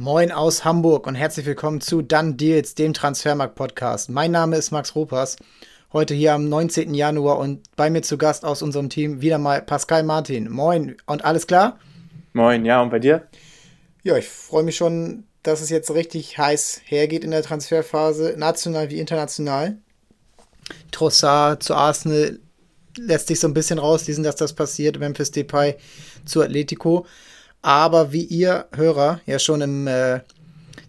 Moin aus Hamburg und herzlich willkommen zu Dann Deals, dem Transfermarkt-Podcast. Mein Name ist Max Ropas, heute hier am 19. Januar und bei mir zu Gast aus unserem Team wieder mal Pascal Martin. Moin und alles klar? Moin, ja, und bei dir? Ja, ich freue mich schon, dass es jetzt richtig heiß hergeht in der Transferphase, national wie international. Trossard zu Arsenal lässt sich so ein bisschen rauslesen, dass das passiert. Memphis Depay zu Atletico. Aber wie ihr Hörer ja schon im äh,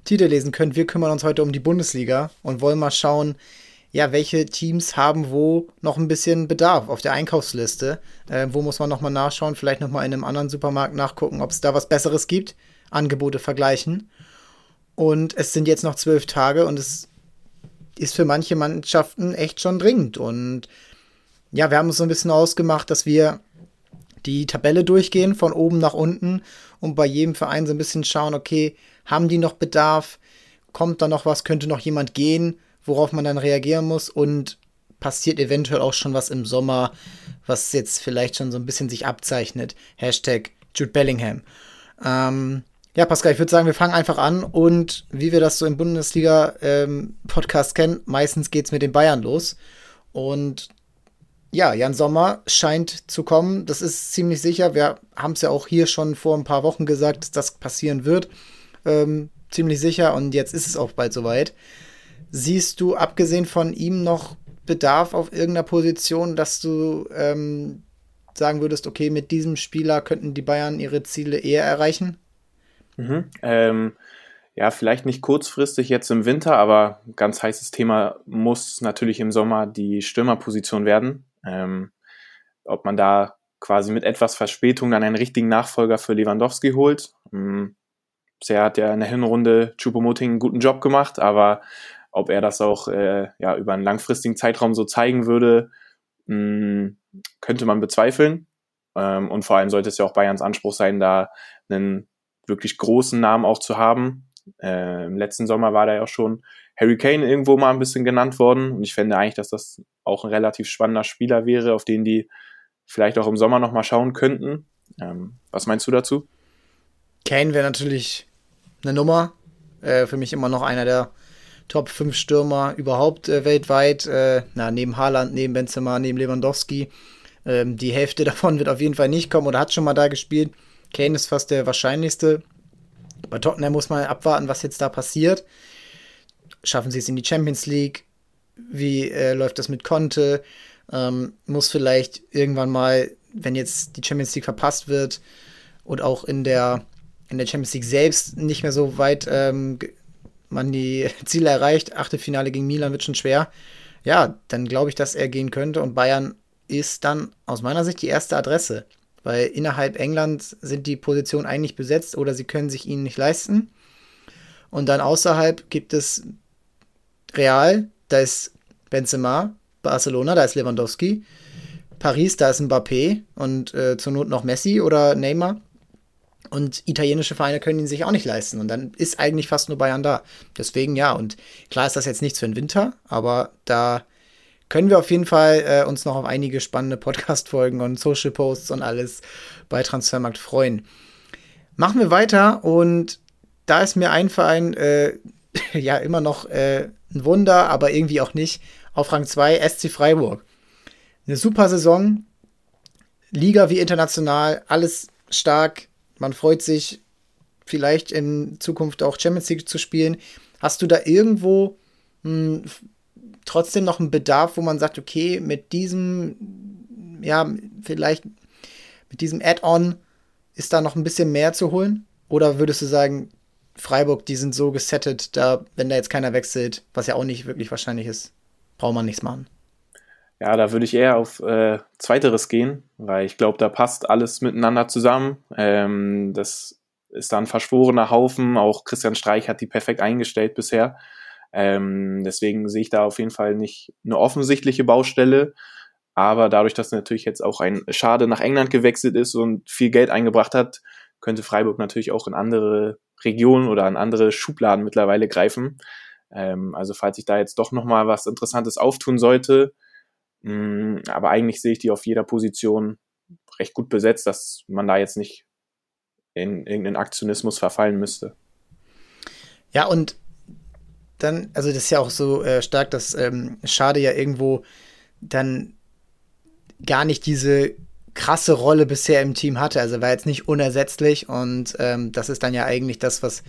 Titel lesen könnt, wir kümmern uns heute um die Bundesliga und wollen mal schauen, ja, welche Teams haben wo noch ein bisschen Bedarf auf der Einkaufsliste. Äh, wo muss man nochmal nachschauen? Vielleicht nochmal in einem anderen Supermarkt nachgucken, ob es da was Besseres gibt. Angebote vergleichen. Und es sind jetzt noch zwölf Tage und es ist für manche Mannschaften echt schon dringend. Und ja, wir haben uns so ein bisschen ausgemacht, dass wir die Tabelle durchgehen von oben nach unten und bei jedem Verein so ein bisschen schauen, okay, haben die noch Bedarf? Kommt da noch was? Könnte noch jemand gehen, worauf man dann reagieren muss? Und passiert eventuell auch schon was im Sommer, was jetzt vielleicht schon so ein bisschen sich abzeichnet? Hashtag Jude Bellingham. Ähm, ja, Pascal, ich würde sagen, wir fangen einfach an und wie wir das so im Bundesliga-Podcast ähm, kennen, meistens geht es mit den Bayern los. Und ja, Jan Sommer scheint zu kommen. Das ist ziemlich sicher. Wir haben es ja auch hier schon vor ein paar Wochen gesagt, dass das passieren wird. Ähm, ziemlich sicher. Und jetzt ist es auch bald soweit. Siehst du, abgesehen von ihm, noch Bedarf auf irgendeiner Position, dass du ähm, sagen würdest, okay, mit diesem Spieler könnten die Bayern ihre Ziele eher erreichen? Mhm. Ähm, ja, vielleicht nicht kurzfristig jetzt im Winter, aber ganz heißes Thema muss natürlich im Sommer die Stürmerposition werden. Ähm, ob man da quasi mit etwas Verspätung dann einen richtigen Nachfolger für Lewandowski holt. Ähm, bisher hat ja in der Hinrunde Chupomoting einen guten Job gemacht, aber ob er das auch äh, ja, über einen langfristigen Zeitraum so zeigen würde, mh, hm, könnte man bezweifeln. Ähm, und vor allem sollte es ja auch Bayerns Anspruch sein, da einen wirklich großen Namen auch zu haben. Äh, Im letzten Sommer war da ja auch schon Harry Kane irgendwo mal ein bisschen genannt worden. Und ich fände eigentlich, dass das auch ein relativ spannender Spieler wäre, auf den die vielleicht auch im Sommer nochmal schauen könnten. Ähm, was meinst du dazu? Kane wäre natürlich eine Nummer. Äh, für mich immer noch einer der Top 5 Stürmer überhaupt äh, weltweit. Äh, na, neben Haaland, neben Benzema, neben Lewandowski. Ähm, die Hälfte davon wird auf jeden Fall nicht kommen oder hat schon mal da gespielt. Kane ist fast der wahrscheinlichste. Bei Tottenham muss man abwarten, was jetzt da passiert. Schaffen sie es in die Champions League? Wie äh, läuft das mit Conte? Ähm, muss vielleicht irgendwann mal, wenn jetzt die Champions League verpasst wird und auch in der, in der Champions League selbst nicht mehr so weit ähm, man die Ziele erreicht, Achtelfinale gegen Milan wird schon schwer, ja, dann glaube ich, dass er gehen könnte und Bayern ist dann aus meiner Sicht die erste Adresse weil innerhalb Englands sind die Positionen eigentlich besetzt oder sie können sich ihn nicht leisten. Und dann außerhalb gibt es Real, da ist Benzema, Barcelona, da ist Lewandowski, Paris, da ist Mbappé und äh, zur Not noch Messi oder Neymar. Und italienische Vereine können ihn sich auch nicht leisten. Und dann ist eigentlich fast nur Bayern da. Deswegen ja. Und klar ist das jetzt nichts für den Winter, aber da können wir auf jeden Fall äh, uns noch auf einige spannende Podcast-Folgen und Social Posts und alles bei Transfermarkt freuen. Machen wir weiter und da ist mir ein Verein äh, ja immer noch äh, ein Wunder, aber irgendwie auch nicht. Auf Rang 2 SC Freiburg. Eine super Saison. Liga wie international, alles stark. Man freut sich, vielleicht in Zukunft auch Champions League zu spielen. Hast du da irgendwo hm, trotzdem noch ein Bedarf, wo man sagt, okay, mit diesem, ja, vielleicht mit diesem Add-on ist da noch ein bisschen mehr zu holen? Oder würdest du sagen, Freiburg, die sind so gesettet, da, wenn da jetzt keiner wechselt, was ja auch nicht wirklich wahrscheinlich ist, braucht man nichts machen? Ja, da würde ich eher auf äh, Zweiteres gehen, weil ich glaube, da passt alles miteinander zusammen. Ähm, das ist da ein verschworener Haufen. Auch Christian Streich hat die perfekt eingestellt bisher. Ähm, deswegen sehe ich da auf jeden Fall nicht eine offensichtliche Baustelle. Aber dadurch, dass natürlich jetzt auch ein Schade nach England gewechselt ist und viel Geld eingebracht hat, könnte Freiburg natürlich auch in andere Regionen oder an andere Schubladen mittlerweile greifen. Ähm, also falls sich da jetzt doch nochmal was Interessantes auftun sollte, mh, mm, aber eigentlich sehe ich die auf jeder Position recht gut besetzt, dass man da jetzt nicht in irgendeinen Aktionismus verfallen müsste. Ja, und dann, also das ist ja auch so äh, stark, dass ähm, Schade ja irgendwo dann gar nicht diese krasse Rolle bisher im Team hatte. Also war jetzt nicht unersetzlich und ähm, das ist dann ja eigentlich das, was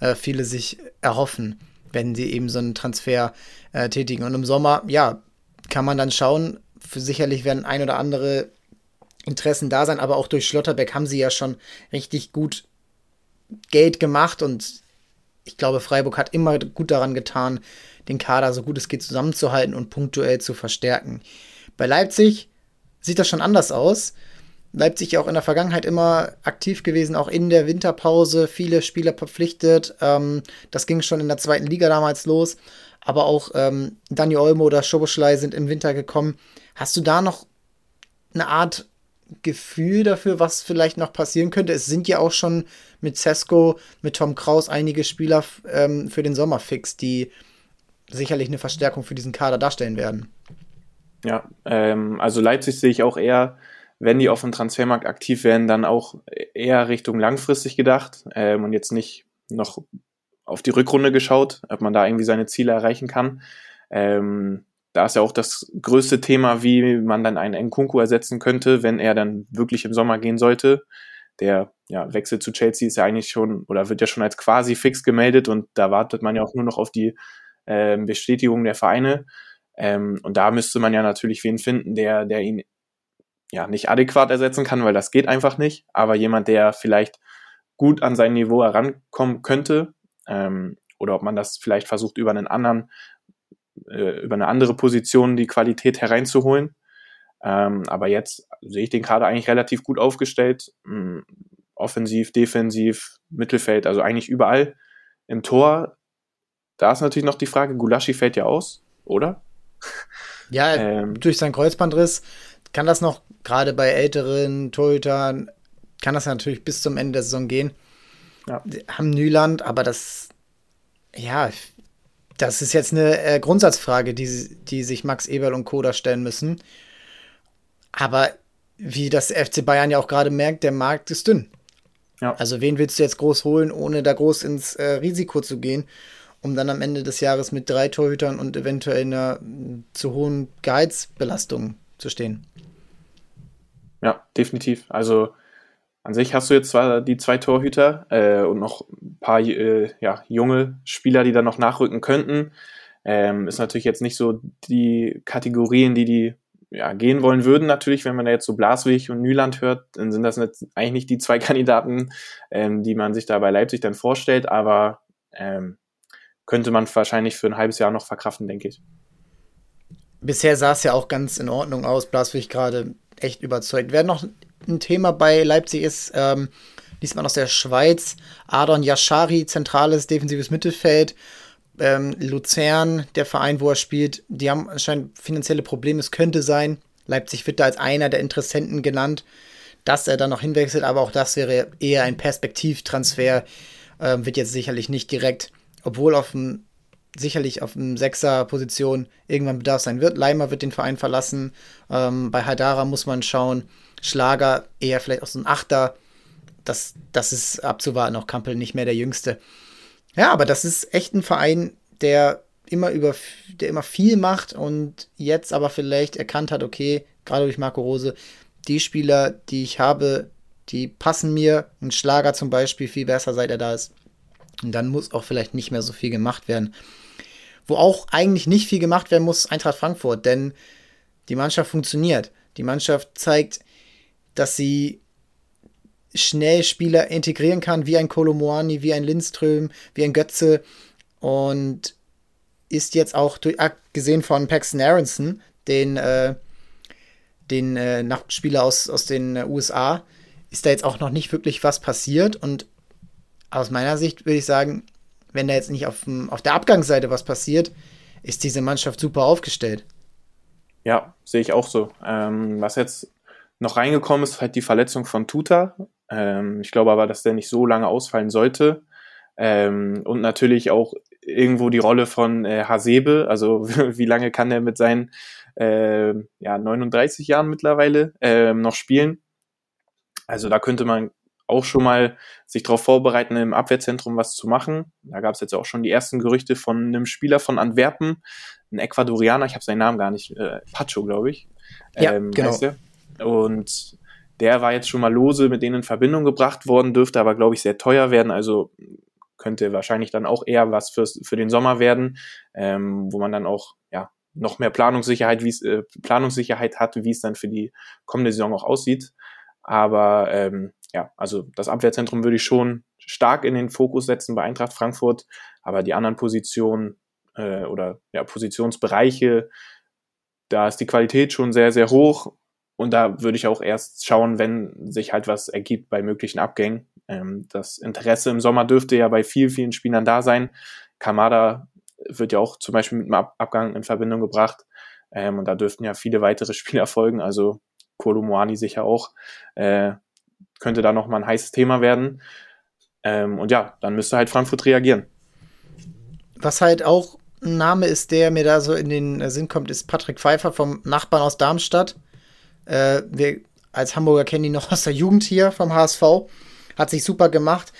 äh, viele sich erhoffen, wenn sie eben so einen Transfer äh, tätigen. Und im Sommer, ja, kann man dann schauen. Für sicherlich werden ein oder andere Interessen da sein, aber auch durch Schlotterbeck haben sie ja schon richtig gut Geld gemacht und ich glaube, Freiburg hat immer gut daran getan, den Kader so gut es geht zusammenzuhalten und punktuell zu verstärken. Bei Leipzig sieht das schon anders aus. Leipzig auch in der Vergangenheit immer aktiv gewesen, auch in der Winterpause, viele Spieler verpflichtet. Ähm, das ging schon in der zweiten Liga damals los. Aber auch ähm, Dani Olmo oder Schoboschlei sind im Winter gekommen. Hast du da noch eine Art Gefühl dafür, was vielleicht noch passieren könnte? Es sind ja auch schon mit Cesco, mit Tom Kraus einige Spieler ähm, für den Sommer fix, die sicherlich eine Verstärkung für diesen Kader darstellen werden. Ja, ähm, also Leipzig sehe ich auch eher, wenn die auf dem Transfermarkt aktiv werden, dann auch eher Richtung langfristig gedacht ähm, und jetzt nicht noch auf die Rückrunde geschaut, ob man da irgendwie seine Ziele erreichen kann. Ähm, da ist ja auch das größte Thema, wie man dann einen Nkunku ersetzen könnte, wenn er dann wirklich im Sommer gehen sollte. Der ja, Wechsel zu Chelsea ist ja eigentlich schon oder wird ja schon als quasi fix gemeldet und da wartet man ja auch nur noch auf die äh, Bestätigung der Vereine. Ähm, und da müsste man ja natürlich wen finden, der, der ihn ja nicht adäquat ersetzen kann, weil das geht einfach nicht. Aber jemand, der vielleicht gut an sein Niveau herankommen könnte, ähm, oder ob man das vielleicht versucht, über einen anderen, äh, über eine andere Position die Qualität hereinzuholen. Ähm, aber jetzt sehe ich den Kader eigentlich relativ gut aufgestellt. Offensiv, defensiv, Mittelfeld, also eigentlich überall. Im Tor, da ist natürlich noch die Frage, Gulaschi fällt ja aus, oder? Ja, ähm, durch seinen Kreuzbandriss kann das noch, gerade bei älteren Torhütern, kann das natürlich bis zum Ende der Saison gehen. Ja. Haben Nyland, aber das, ja, das ist jetzt eine äh, Grundsatzfrage, die, die sich Max Eberl und Koda stellen müssen. Aber wie das FC Bayern ja auch gerade merkt, der Markt ist dünn. Ja. Also wen willst du jetzt groß holen, ohne da groß ins äh, Risiko zu gehen? um dann am Ende des Jahres mit drei Torhütern und eventuell einer mm, zu hohen Gehaltsbelastung zu stehen. Ja, definitiv. Also an sich hast du jetzt zwar die zwei Torhüter äh, und noch ein paar äh, ja, junge Spieler, die dann noch nachrücken könnten. Ähm, ist natürlich jetzt nicht so die Kategorien, die die ja, gehen wollen würden. Natürlich, wenn man da jetzt so Blaswig und Nyland hört, dann sind das jetzt eigentlich nicht die zwei Kandidaten, ähm, die man sich da bei Leipzig dann vorstellt. Aber ähm, könnte man wahrscheinlich für ein halbes Jahr noch verkraften, denke ich. Bisher sah es ja auch ganz in Ordnung aus. Blaswig gerade echt überzeugt. Wer noch ein Thema bei Leipzig ist, ähm, diesmal aus der Schweiz, Adon Yashari, zentrales defensives Mittelfeld. Ähm, Luzern, der Verein, wo er spielt, die haben anscheinend finanzielle Probleme. Es könnte sein, Leipzig wird da als einer der Interessenten genannt, dass er dann noch hinwechselt, aber auch das wäre eher ein Perspektivtransfer. Ähm, wird jetzt sicherlich nicht direkt obwohl auf dem sicherlich auf dem Sechser-Position irgendwann Bedarf sein wird. Leimer wird den Verein verlassen. Ähm, bei Hadara muss man schauen. Schlager eher vielleicht auch so ein Achter. Das, das ist abzuwarten. Auch Kampel nicht mehr der Jüngste. Ja, aber das ist echt ein Verein, der immer über, der immer viel macht und jetzt aber vielleicht erkannt hat, okay, gerade durch Marco Rose, die Spieler, die ich habe, die passen mir. Ein Schlager zum Beispiel viel besser, seit er da ist. Und dann muss auch vielleicht nicht mehr so viel gemacht werden. Wo auch eigentlich nicht viel gemacht werden muss, Eintracht Frankfurt, denn die Mannschaft funktioniert. Die Mannschaft zeigt, dass sie schnell Spieler integrieren kann, wie ein Kolomoani, wie ein Lindström, wie ein Götze und ist jetzt auch abgesehen von Paxton Aronson, den, äh, den äh, Nachtspieler aus, aus den USA, ist da jetzt auch noch nicht wirklich was passiert und aus meiner Sicht würde ich sagen, wenn da jetzt nicht auf, auf der Abgangsseite was passiert, ist diese Mannschaft super aufgestellt. Ja, sehe ich auch so. Ähm, was jetzt noch reingekommen ist, halt die Verletzung von Tuta. Ähm, ich glaube aber, dass der nicht so lange ausfallen sollte. Ähm, und natürlich auch irgendwo die Rolle von äh, Hasebe. Also wie lange kann er mit seinen äh, ja, 39 Jahren mittlerweile äh, noch spielen? Also da könnte man auch schon mal sich darauf vorbereiten, im Abwehrzentrum was zu machen. Da gab es jetzt auch schon die ersten Gerüchte von einem Spieler von Antwerpen, ein Ecuadorianer, ich habe seinen Namen gar nicht, äh, Pacho, glaube ich. Ja, ähm, genau. Und der war jetzt schon mal lose mit denen in Verbindung gebracht worden, dürfte aber, glaube ich, sehr teuer werden. Also könnte wahrscheinlich dann auch eher was fürs, für den Sommer werden, ähm, wo man dann auch ja noch mehr Planungssicherheit, äh, Planungssicherheit hat, wie es dann für die kommende Saison auch aussieht. Aber ähm, ja, also das Abwehrzentrum würde ich schon stark in den Fokus setzen bei Eintracht Frankfurt, aber die anderen Positionen äh, oder ja, Positionsbereiche, da ist die Qualität schon sehr, sehr hoch und da würde ich auch erst schauen, wenn sich halt was ergibt bei möglichen Abgängen. Ähm, das Interesse im Sommer dürfte ja bei vielen, vielen Spielern da sein. Kamada wird ja auch zum Beispiel mit dem Ab Abgang in Verbindung gebracht. Ähm, und da dürften ja viele weitere Spieler folgen. Also Kolo Moani sicher auch. Äh, könnte da nochmal ein heißes Thema werden. Ähm, und ja, dann müsste halt Frankfurt reagieren. Was halt auch ein Name ist, der mir da so in den Sinn kommt, ist Patrick Pfeiffer vom Nachbarn aus Darmstadt. Äh, wir als Hamburger kennen ihn noch aus der Jugend hier vom HSV. Hat sich super gemacht,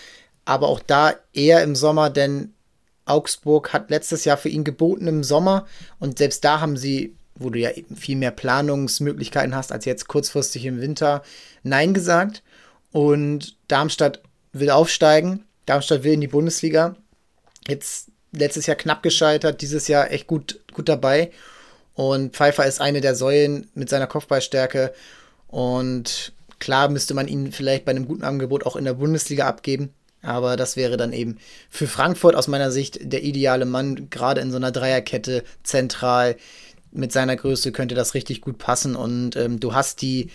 aber auch da eher im Sommer, denn Augsburg hat letztes Jahr für ihn geboten im Sommer und selbst da haben sie, wo du ja viel mehr Planungsmöglichkeiten hast als jetzt kurzfristig im Winter, Nein gesagt. Und Darmstadt will aufsteigen. Darmstadt will in die Bundesliga. Jetzt letztes Jahr knapp gescheitert, dieses Jahr echt gut, gut dabei. Und Pfeiffer ist eine der Säulen mit seiner Kopfballstärke. Und klar müsste man ihn vielleicht bei einem guten Angebot auch in der Bundesliga abgeben. Aber das wäre dann eben für Frankfurt aus meiner Sicht der ideale Mann, gerade in so einer Dreierkette zentral. Mit seiner Größe könnte das richtig gut passen. Und ähm, du hast die,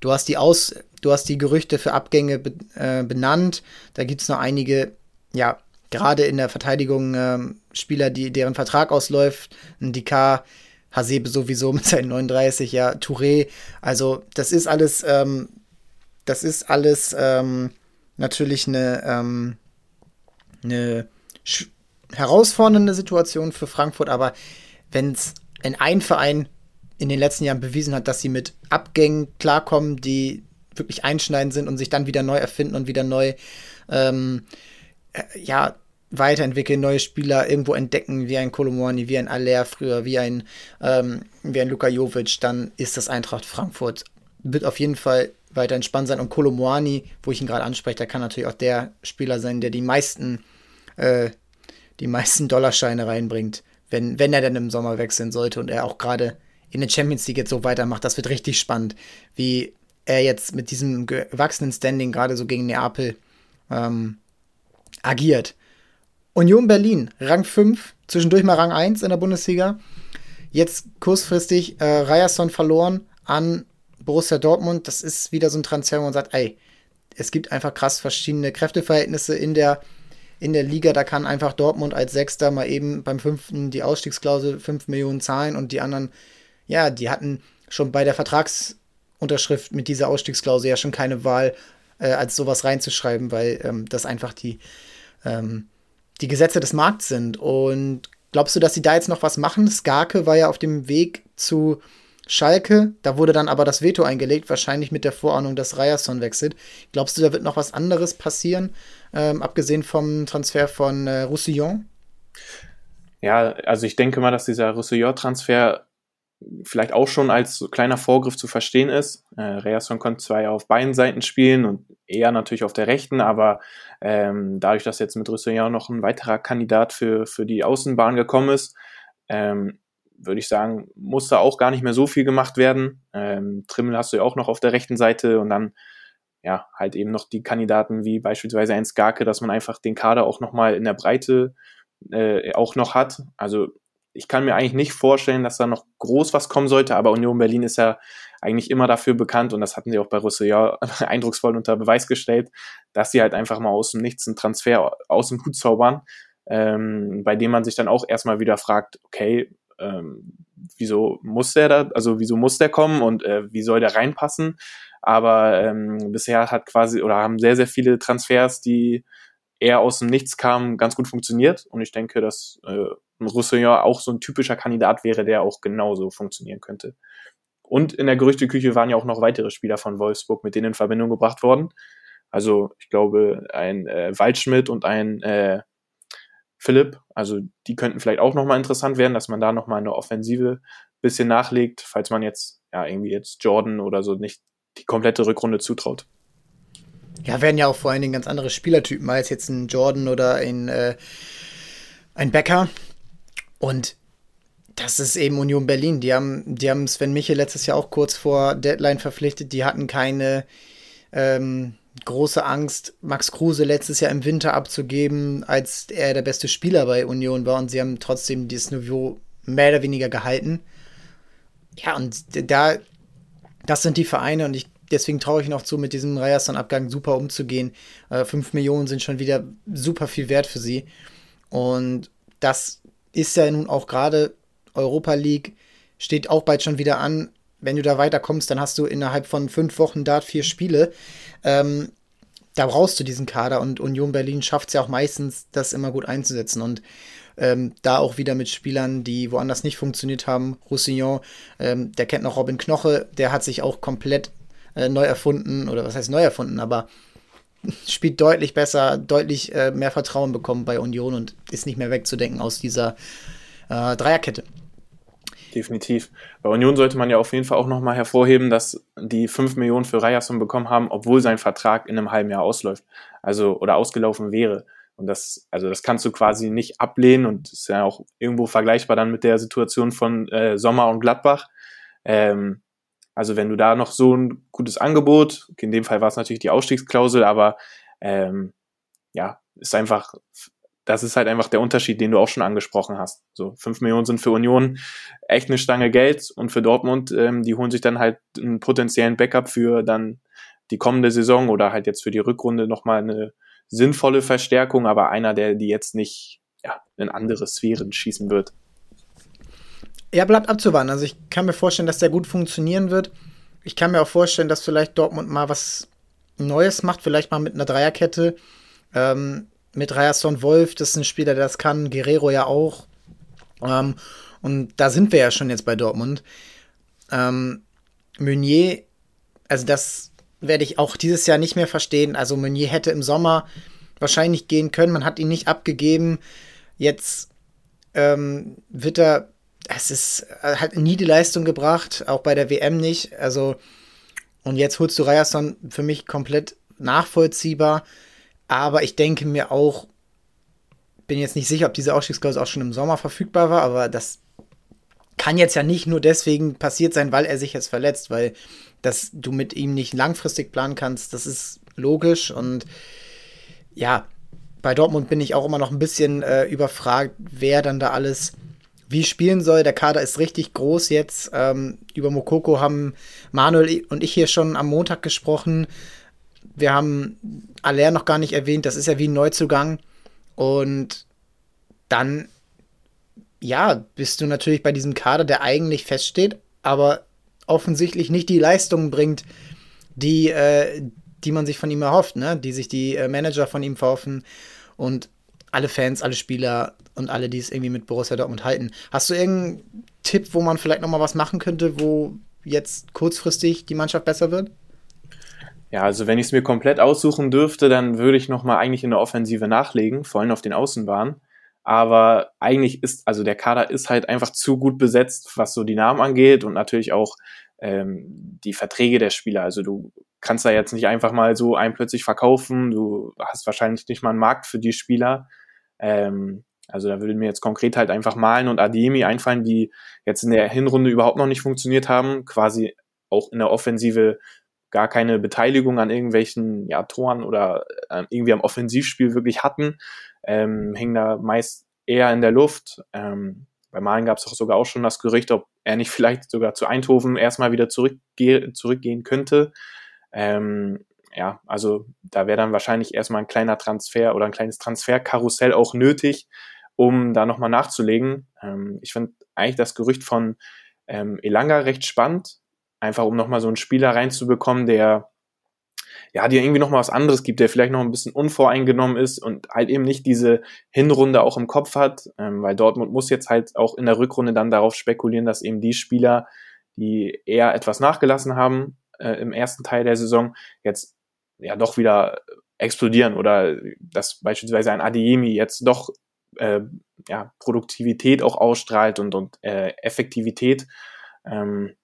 du hast die Aus, du hast die Gerüchte für Abgänge be, äh, benannt. Da gibt es noch einige, ja, gerade in der Verteidigung äh, Spieler, die, deren Vertrag ausläuft. Ein Dikar, Hasebe sowieso mit seinen 39, ja, Touré. Also, das ist alles, ähm, das ist alles ähm, natürlich eine, ähm, eine herausfordernde Situation für Frankfurt, aber wenn es in ein Verein in den letzten Jahren bewiesen hat, dass sie mit Abgängen klarkommen, die wirklich einschneidend sind und sich dann wieder neu erfinden und wieder neu ähm, äh, ja, weiterentwickeln, neue Spieler irgendwo entdecken, wie ein Kolomorni, wie ein Aller früher, wie ein, ähm, wie ein Luka Jovic, dann ist das Eintracht Frankfurt. Wird auf jeden Fall weiter entspannt sein. Und Kolomorni, wo ich ihn gerade anspreche, der kann natürlich auch der Spieler sein, der die meisten, äh, die meisten Dollarscheine reinbringt, wenn, wenn er dann im Sommer wechseln sollte und er auch gerade in der Champions League jetzt so weitermacht. Das wird richtig spannend, wie er jetzt mit diesem gewachsenen Standing gerade so gegen Neapel ähm, agiert. Union Berlin, Rang 5, zwischendurch mal Rang 1 in der Bundesliga. Jetzt kurzfristig äh, Ryerson verloren an Borussia Dortmund. Das ist wieder so ein Transfer, wo man sagt, ey, es gibt einfach krass verschiedene Kräfteverhältnisse in der, in der Liga. Da kann einfach Dortmund als Sechster mal eben beim fünften die Ausstiegsklausel 5 Millionen zahlen und die anderen, ja, die hatten schon bei der Vertragsunterschrift mit dieser Ausstiegsklausel ja schon keine Wahl, äh, als sowas reinzuschreiben, weil ähm, das einfach die ähm, die Gesetze des Markts sind. Und glaubst du, dass sie da jetzt noch was machen? Skarke war ja auf dem Weg zu Schalke. Da wurde dann aber das Veto eingelegt, wahrscheinlich mit der Vorahnung, dass Ryerson wechselt. Glaubst du, da wird noch was anderes passieren, ähm, abgesehen vom Transfer von äh, Roussillon? Ja, also ich denke mal, dass dieser Roussillon-Transfer vielleicht auch schon als kleiner Vorgriff zu verstehen ist. Äh, Reasson konnte zwar ja auf beiden Seiten spielen und eher natürlich auf der rechten, aber ähm, dadurch, dass jetzt mit Roussillon noch ein weiterer Kandidat für, für die Außenbahn gekommen ist, ähm, würde ich sagen, muss da auch gar nicht mehr so viel gemacht werden. Ähm, Trimmel hast du ja auch noch auf der rechten Seite und dann ja halt eben noch die Kandidaten wie beispielsweise ein Skarke, dass man einfach den Kader auch nochmal in der Breite äh, auch noch hat. Also ich kann mir eigentlich nicht vorstellen, dass da noch groß was kommen sollte, aber Union Berlin ist ja eigentlich immer dafür bekannt und das hatten sie auch bei Roussillon eindrucksvoll unter Beweis gestellt, dass sie halt einfach mal aus dem Nichts einen Transfer aus dem Hut zaubern, ähm, bei dem man sich dann auch erstmal wieder fragt, okay, ähm, wieso muss der da, also wieso muss der kommen und äh, wie soll der reinpassen? Aber ähm, bisher hat quasi oder haben sehr, sehr viele Transfers, die eher aus dem Nichts kamen, ganz gut funktioniert und ich denke, dass äh, Roussillon auch so ein typischer Kandidat wäre, der auch genauso funktionieren könnte. Und in der Gerüchteküche waren ja auch noch weitere Spieler von Wolfsburg mit denen in Verbindung gebracht worden. Also ich glaube, ein äh, Waldschmidt und ein äh, Philipp, also die könnten vielleicht auch nochmal interessant werden, dass man da nochmal eine Offensive bisschen nachlegt, falls man jetzt, ja, irgendwie jetzt Jordan oder so nicht die komplette Rückrunde zutraut. Ja, werden ja auch vor allen Dingen ganz andere Spielertypen als jetzt ein Jordan oder ein, äh, ein Becker. Und das ist eben Union Berlin. Die haben, die haben Sven Michel letztes Jahr auch kurz vor Deadline verpflichtet. Die hatten keine ähm, große Angst, Max Kruse letztes Jahr im Winter abzugeben, als er der beste Spieler bei Union war. Und sie haben trotzdem dieses Niveau mehr oder weniger gehalten. Ja, und da, das sind die Vereine und ich deswegen traue ich noch zu, mit diesem Ryerson-Abgang super umzugehen. Äh, 5 Millionen sind schon wieder super viel wert für sie. Und das ist ja nun auch gerade Europa League, steht auch bald schon wieder an. Wenn du da weiterkommst, dann hast du innerhalb von fünf Wochen Dart vier Spiele. Ähm, da brauchst du diesen Kader und Union Berlin schafft es ja auch meistens, das immer gut einzusetzen. Und ähm, da auch wieder mit Spielern, die woanders nicht funktioniert haben. Roussillon, ähm, der kennt noch Robin Knoche, der hat sich auch komplett äh, neu erfunden, oder was heißt neu erfunden, aber spielt deutlich besser, deutlich äh, mehr Vertrauen bekommen bei Union und ist nicht mehr wegzudenken aus dieser äh, Dreierkette. Definitiv. Bei Union sollte man ja auf jeden Fall auch nochmal hervorheben, dass die 5 Millionen für Ryerson bekommen haben, obwohl sein Vertrag in einem halben Jahr ausläuft. Also, oder ausgelaufen wäre. Und das, also das kannst du quasi nicht ablehnen und ist ja auch irgendwo vergleichbar dann mit der Situation von äh, Sommer und Gladbach. Ähm, also wenn du da noch so ein gutes Angebot, in dem Fall war es natürlich die Ausstiegsklausel, aber ähm, ja, ist einfach, das ist halt einfach der Unterschied, den du auch schon angesprochen hast. So, fünf Millionen sind für Union echt eine Stange Geld und für Dortmund, ähm, die holen sich dann halt einen potenziellen Backup für dann die kommende Saison oder halt jetzt für die Rückrunde nochmal eine sinnvolle Verstärkung, aber einer, der die jetzt nicht ja, in andere Sphären schießen wird. Ja, bleibt abzuwarten. Also ich kann mir vorstellen, dass der gut funktionieren wird. Ich kann mir auch vorstellen, dass vielleicht Dortmund mal was Neues macht, vielleicht mal mit einer Dreierkette. Ähm, mit Ryerson Wolf, das ist ein Spieler, der das kann, Guerrero ja auch. Ähm, und da sind wir ja schon jetzt bei Dortmund. Ähm, Meunier, also das werde ich auch dieses Jahr nicht mehr verstehen. Also Meunier hätte im Sommer wahrscheinlich gehen können, man hat ihn nicht abgegeben. Jetzt ähm, wird er es ist, äh, hat nie die Leistung gebracht, auch bei der WM nicht. Also, und jetzt holst du Ryerson für mich komplett nachvollziehbar. Aber ich denke mir auch, bin jetzt nicht sicher, ob diese Ausstiegsklausel auch schon im Sommer verfügbar war, aber das kann jetzt ja nicht nur deswegen passiert sein, weil er sich jetzt verletzt, weil dass du mit ihm nicht langfristig planen kannst, das ist logisch und ja, bei Dortmund bin ich auch immer noch ein bisschen äh, überfragt, wer dann da alles wie spielen soll. Der Kader ist richtig groß jetzt. Ähm, über Mokoko haben Manuel und ich hier schon am Montag gesprochen. Wir haben Aller noch gar nicht erwähnt. Das ist ja wie ein Neuzugang. Und dann, ja, bist du natürlich bei diesem Kader, der eigentlich feststeht, aber offensichtlich nicht die Leistungen bringt, die, äh, die man sich von ihm erhofft, ne? die sich die äh, Manager von ihm verhoffen. Und alle Fans, alle Spieler und alle, die es irgendwie mit Borussia Dortmund halten. Hast du irgendeinen Tipp, wo man vielleicht noch mal was machen könnte, wo jetzt kurzfristig die Mannschaft besser wird? Ja, also wenn ich es mir komplett aussuchen dürfte, dann würde ich noch mal eigentlich in der Offensive nachlegen, vor allem auf den Außenbahnen. Aber eigentlich ist, also der Kader ist halt einfach zu gut besetzt, was so die Namen angeht und natürlich auch ähm, die Verträge der Spieler. Also du kannst da jetzt nicht einfach mal so einen plötzlich verkaufen. Du hast wahrscheinlich nicht mal einen Markt für die Spieler. Ähm, also da würde mir jetzt konkret halt einfach Malen und Ademi einfallen, die jetzt in der Hinrunde überhaupt noch nicht funktioniert haben, quasi auch in der Offensive gar keine Beteiligung an irgendwelchen ja, Toren oder äh, irgendwie am Offensivspiel wirklich hatten, ähm, hingen da meist eher in der Luft. Ähm, bei Malen gab es auch sogar auch schon das Gerücht, ob er nicht vielleicht sogar zu Eindhoven erstmal wieder zurückge zurückgehen könnte. Ähm, ja, also da wäre dann wahrscheinlich erstmal ein kleiner Transfer oder ein kleines Transferkarussell auch nötig, um da nochmal nachzulegen. Ähm, ich finde eigentlich das Gerücht von ähm, Elanga recht spannend, einfach um nochmal so einen Spieler reinzubekommen, der ja, dir irgendwie nochmal was anderes gibt, der vielleicht noch ein bisschen unvoreingenommen ist und halt eben nicht diese Hinrunde auch im Kopf hat, ähm, weil Dortmund muss jetzt halt auch in der Rückrunde dann darauf spekulieren, dass eben die Spieler, die eher etwas nachgelassen haben, äh, im ersten Teil der Saison jetzt ja doch wieder explodieren oder dass beispielsweise ein Adeyemi jetzt doch äh, ja, Produktivität auch ausstrahlt und, und äh, Effektivität. Ähm,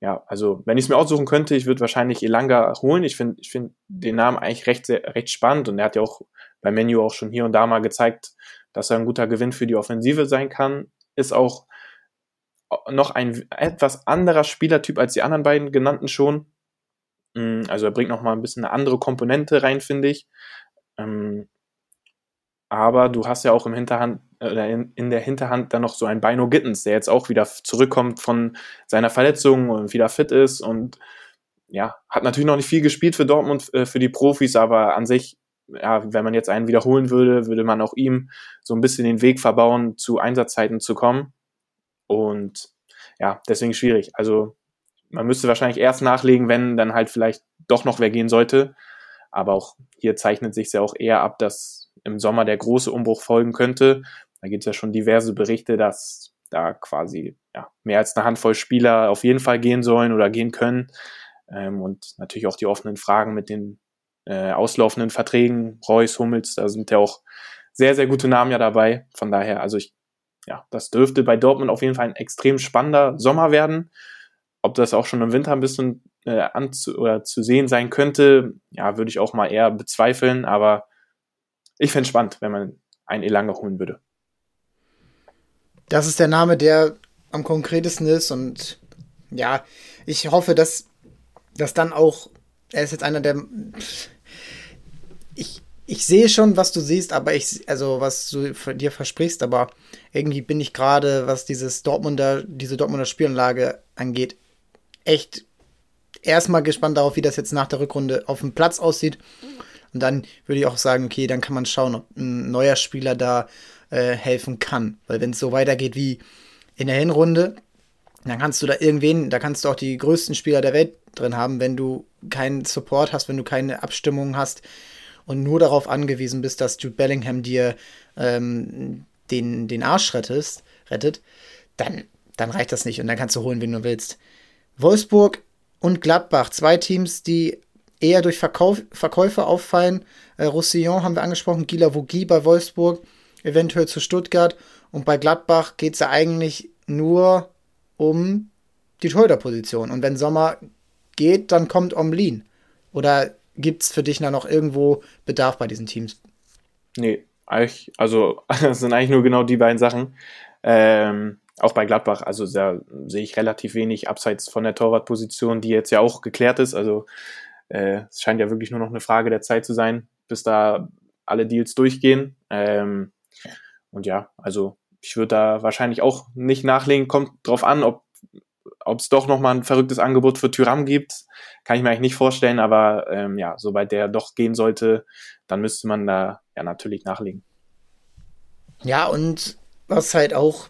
ja, also wenn ich es mir aussuchen könnte, ich würde wahrscheinlich Elanga holen. Ich finde ich finde den Namen eigentlich recht, sehr, recht spannend und er hat ja auch beim Menu auch schon hier und da mal gezeigt, dass er ein guter Gewinn für die Offensive sein kann. Ist auch noch ein etwas anderer Spielertyp als die anderen beiden genannten schon. Mm, also er bringt noch mal ein bisschen eine andere Komponente rein, finde ich. Ähm, aber du hast ja auch im Hinterhand oder in, in der Hinterhand dann noch so ein Bino Gittens, der jetzt auch wieder zurückkommt von seiner Verletzung und wieder fit ist und ja, hat natürlich noch nicht viel gespielt für Dortmund, äh, für die Profis, aber an sich, ja, wenn man jetzt einen wiederholen würde, würde man auch ihm so ein bisschen den Weg verbauen, zu Einsatzzeiten zu kommen. Und ja, deswegen schwierig. Also man müsste wahrscheinlich erst nachlegen, wenn dann halt vielleicht doch noch wer gehen sollte. Aber auch hier zeichnet sich ja auch eher ab, dass im Sommer der große Umbruch folgen könnte. Da gibt es ja schon diverse Berichte, dass da quasi ja, mehr als eine Handvoll Spieler auf jeden Fall gehen sollen oder gehen können. Ähm, und natürlich auch die offenen Fragen mit den äh, auslaufenden Verträgen, Reus, Hummels, da sind ja auch sehr, sehr gute Namen ja dabei. Von daher, also ich ja, das dürfte bei Dortmund auf jeden Fall ein extrem spannender Sommer werden. Ob das auch schon im Winter ein bisschen äh, anzu oder zu sehen sein könnte, ja, würde ich auch mal eher bezweifeln, aber ich fände es spannend, wenn man einen Elanga holen würde. Das ist der Name, der am konkretesten ist und ja, ich hoffe, dass, dass dann auch, er ist jetzt einer der, ich, ich sehe schon, was du siehst, aber ich, also was du dir versprichst, aber irgendwie bin ich gerade, was dieses Dortmunder, diese Dortmunder Spielanlage angeht, echt erstmal gespannt darauf, wie das jetzt nach der Rückrunde auf dem Platz aussieht. Und dann würde ich auch sagen, okay, dann kann man schauen, ob ein neuer Spieler da äh, helfen kann. Weil wenn es so weitergeht wie in der Hinrunde, dann kannst du da irgendwen, da kannst du auch die größten Spieler der Welt drin haben, wenn du keinen Support hast, wenn du keine Abstimmung hast, und nur darauf angewiesen bist, dass Jude Bellingham dir ähm, den, den Arsch rettest, rettet, dann, dann reicht das nicht und dann kannst du holen, wen du willst. Wolfsburg und Gladbach, zwei Teams, die eher durch Verkauf, Verkäufe auffallen. Äh, Roussillon haben wir angesprochen, Gila Vogie bei Wolfsburg, eventuell zu Stuttgart. Und bei Gladbach geht es ja eigentlich nur um die Torhüterposition. Und wenn Sommer geht, dann kommt Omlin. Oder gibt es für dich da noch irgendwo Bedarf bei diesen Teams? Nee, also das sind eigentlich nur genau die beiden Sachen. Ähm, auch bei Gladbach, also da sehe ich relativ wenig abseits von der Torwartposition, die jetzt ja auch geklärt ist. Also äh, es scheint ja wirklich nur noch eine Frage der Zeit zu sein, bis da alle Deals durchgehen. Ähm, und ja, also ich würde da wahrscheinlich auch nicht nachlegen. Kommt drauf an, ob ob es doch nochmal ein verrücktes Angebot für Tyram gibt, kann ich mir eigentlich nicht vorstellen, aber ähm, ja, sobald der doch gehen sollte, dann müsste man da ja natürlich nachlegen. Ja, und was halt auch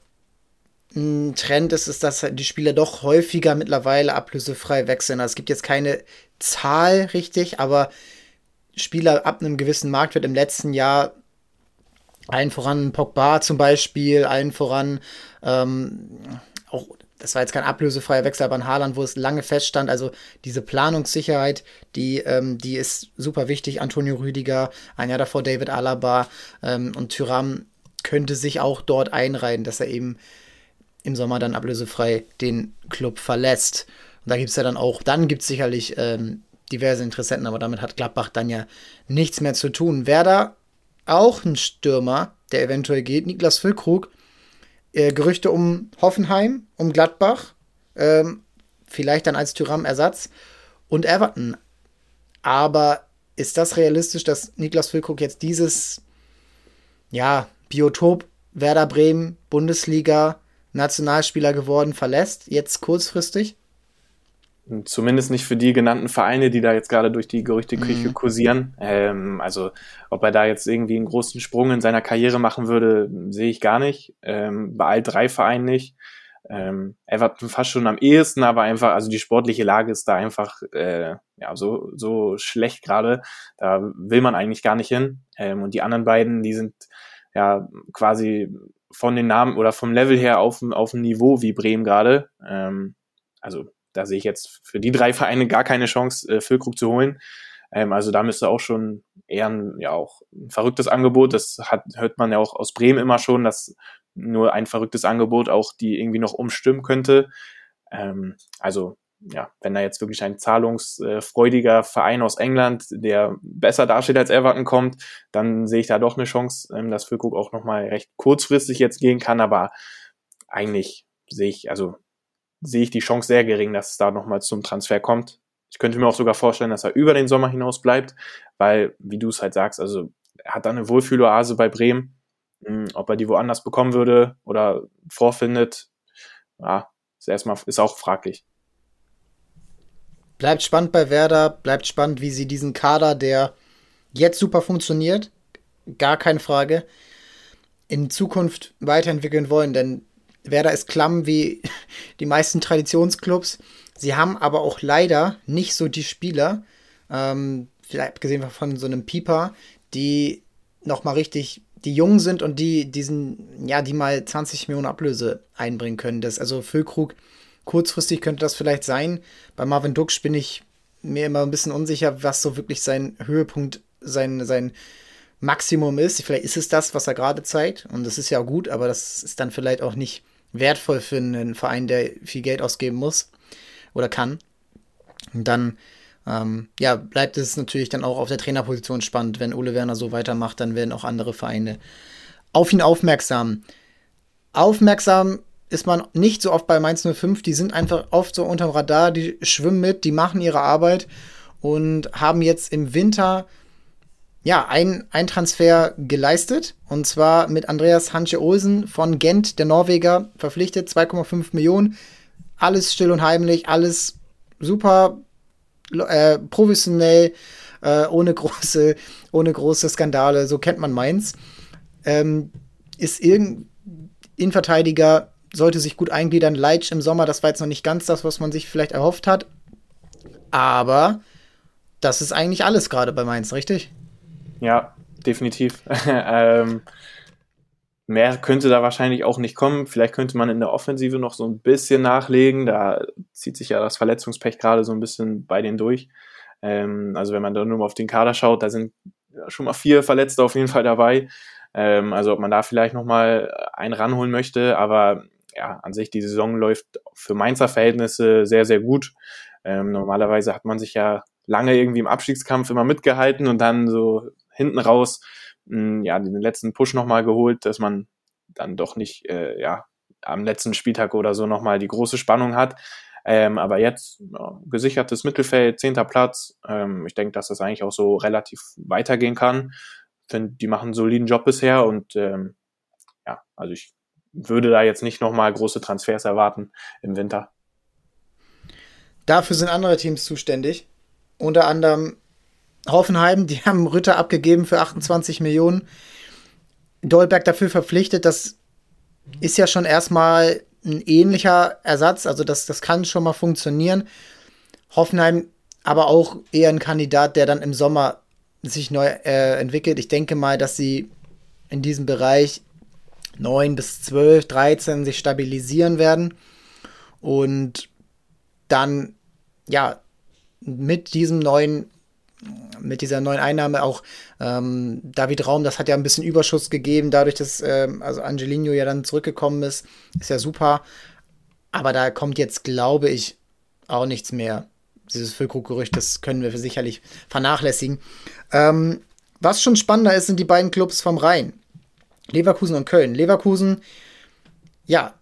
ein Trend ist, ist, dass die Spieler doch häufiger mittlerweile ablösefrei wechseln. Also es gibt jetzt keine Zahl richtig, aber Spieler ab einem gewissen Marktwert im letzten Jahr allen voran Pogba zum Beispiel, allen voran ähm, auch das war jetzt kein ablösefreier Wechsel, aber ein Haaland, wo es lange feststand. Also diese Planungssicherheit, die, ähm, die ist super wichtig. Antonio Rüdiger, ein Jahr davor David Alaba ähm, und Tyram könnte sich auch dort einreihen, dass er eben im Sommer dann ablösefrei den Club verlässt. Und da gibt es ja dann auch, dann gibt es sicherlich ähm, diverse Interessenten, aber damit hat Gladbach dann ja nichts mehr zu tun. Wer da auch ein Stürmer, der eventuell geht, Niklas Füllkrug, äh, Gerüchte um Hoffenheim, um Gladbach, ähm, vielleicht dann als Tyram-Ersatz und Everton. Aber ist das realistisch, dass Niklas Füllkrug jetzt dieses ja, Biotop Werder Bremen, Bundesliga, Nationalspieler geworden, verlässt, jetzt kurzfristig? Zumindest nicht für die genannten Vereine, die da jetzt gerade durch die Gerüchteküche mhm. kursieren. Ähm, also ob er da jetzt irgendwie einen großen Sprung in seiner Karriere machen würde, sehe ich gar nicht. Ähm, bei all drei Vereinen nicht. Ähm, Everton fast schon am ehesten, aber einfach, also die sportliche Lage ist da einfach äh, ja so so schlecht gerade. Da will man eigentlich gar nicht hin. Ähm, und die anderen beiden, die sind ja quasi von den Namen oder vom Level her auf, auf dem Niveau wie Bremen gerade. Ähm, also da sehe ich jetzt für die drei Vereine gar keine Chance, äh, Füllkrug zu holen. Ähm, also da müsste auch schon eher ein, ja auch ein verrücktes Angebot. Das hat, hört man ja auch aus Bremen immer schon, dass nur ein verrücktes Angebot auch die irgendwie noch umstimmen könnte. Ähm, also ja, wenn da jetzt wirklich ein zahlungsfreudiger Verein aus England, der besser dasteht als Everton kommt, dann sehe ich da doch eine Chance, ähm, dass Füllkrug auch nochmal recht kurzfristig jetzt gehen kann, aber eigentlich sehe ich, also sehe ich die Chance sehr gering, dass es da nochmal zum Transfer kommt. Ich könnte mir auch sogar vorstellen, dass er über den Sommer hinaus bleibt, weil, wie du es halt sagst, also er hat da eine Wohlfühloase bei Bremen. Hm, ob er die woanders bekommen würde oder vorfindet, ja, ist erstmal, ist auch fraglich. Bleibt spannend bei Werder, bleibt spannend, wie sie diesen Kader, der jetzt super funktioniert, gar keine Frage, in Zukunft weiterentwickeln wollen, denn Werder ist klamm wie die meisten Traditionsclubs. Sie haben aber auch leider nicht so die Spieler, ähm, vielleicht gesehen von so einem Pieper, die nochmal richtig, die jung sind und die diesen, ja, die mal 20 Millionen Ablöse einbringen können. Das, also Füllkrug, kurzfristig könnte das vielleicht sein. Bei Marvin Dux bin ich mir immer ein bisschen unsicher, was so wirklich sein Höhepunkt, sein, sein Maximum ist. Vielleicht ist es das, was er gerade zeigt. Und das ist ja gut, aber das ist dann vielleicht auch nicht wertvoll für einen Verein, der viel Geld ausgeben muss oder kann. Und dann ähm, ja, bleibt es natürlich dann auch auf der Trainerposition spannend. Wenn Ole Werner so weitermacht, dann werden auch andere Vereine auf ihn aufmerksam. Aufmerksam ist man nicht so oft bei Mainz 05. Die sind einfach oft so unterm Radar, die schwimmen mit, die machen ihre Arbeit und haben jetzt im Winter ja, ein, ein Transfer geleistet. Und zwar mit Andreas Hanche Olsen von Gent, der Norweger, verpflichtet. 2,5 Millionen. Alles still und heimlich, alles super äh, professionell, äh, ohne, große, ohne große Skandale. So kennt man Mainz. Ähm, ist irgendein Innenverteidiger, sollte sich gut eingliedern. Leitsch im Sommer, das war jetzt noch nicht ganz das, was man sich vielleicht erhofft hat. Aber das ist eigentlich alles gerade bei Mainz, richtig? Ja, definitiv. ähm, mehr könnte da wahrscheinlich auch nicht kommen. Vielleicht könnte man in der Offensive noch so ein bisschen nachlegen. Da zieht sich ja das Verletzungspech gerade so ein bisschen bei denen durch. Ähm, also wenn man da nur auf den Kader schaut, da sind schon mal vier Verletzte auf jeden Fall dabei. Ähm, also ob man da vielleicht noch mal einen ranholen möchte, aber ja, an sich die Saison läuft für Mainzer Verhältnisse sehr, sehr gut. Ähm, normalerweise hat man sich ja lange irgendwie im Abstiegskampf immer mitgehalten und dann so hinten raus mh, hm, ja den letzten Push nochmal geholt, dass man dann doch nicht äh, ja am letzten Spieltag oder so nochmal die große Spannung hat. Ähm, aber jetzt ja, gesichertes Mittelfeld, zehnter Platz. Ähm, ich denke, dass das eigentlich auch so relativ weitergehen kann. Ich finde, die machen einen soliden Job bisher und ähm, ja, also ich würde da jetzt nicht nochmal große Transfers erwarten im Winter. Dafür sind andere Teams zuständig. Unter anderem Hoffenheim, die haben Rütter abgegeben für 28 Millionen. Dolberg dafür verpflichtet, das ist ja schon erstmal ein ähnlicher Ersatz, also das, das kann schon mal funktionieren. Hoffenheim aber auch eher ein Kandidat, der dann im Sommer sich neu äh, entwickelt. Ich denke mal, dass sie in diesem Bereich 9 bis 12, 13 sich stabilisieren werden und dann ja mit diesem neuen mit dieser neuen Einnahme auch ähm, David Raum, das hat ja ein bisschen Überschuss gegeben, dadurch, dass ähm, also Angelino ja dann zurückgekommen ist, ist ja super. Aber da kommt jetzt, glaube ich, auch nichts mehr. Dieses Füllkrug-Gerücht, das können wir sicherlich vernachlässigen. Ähm, was schon spannender ist, sind die beiden Clubs vom Rhein. Leverkusen und Köln. Leverkusen, ja,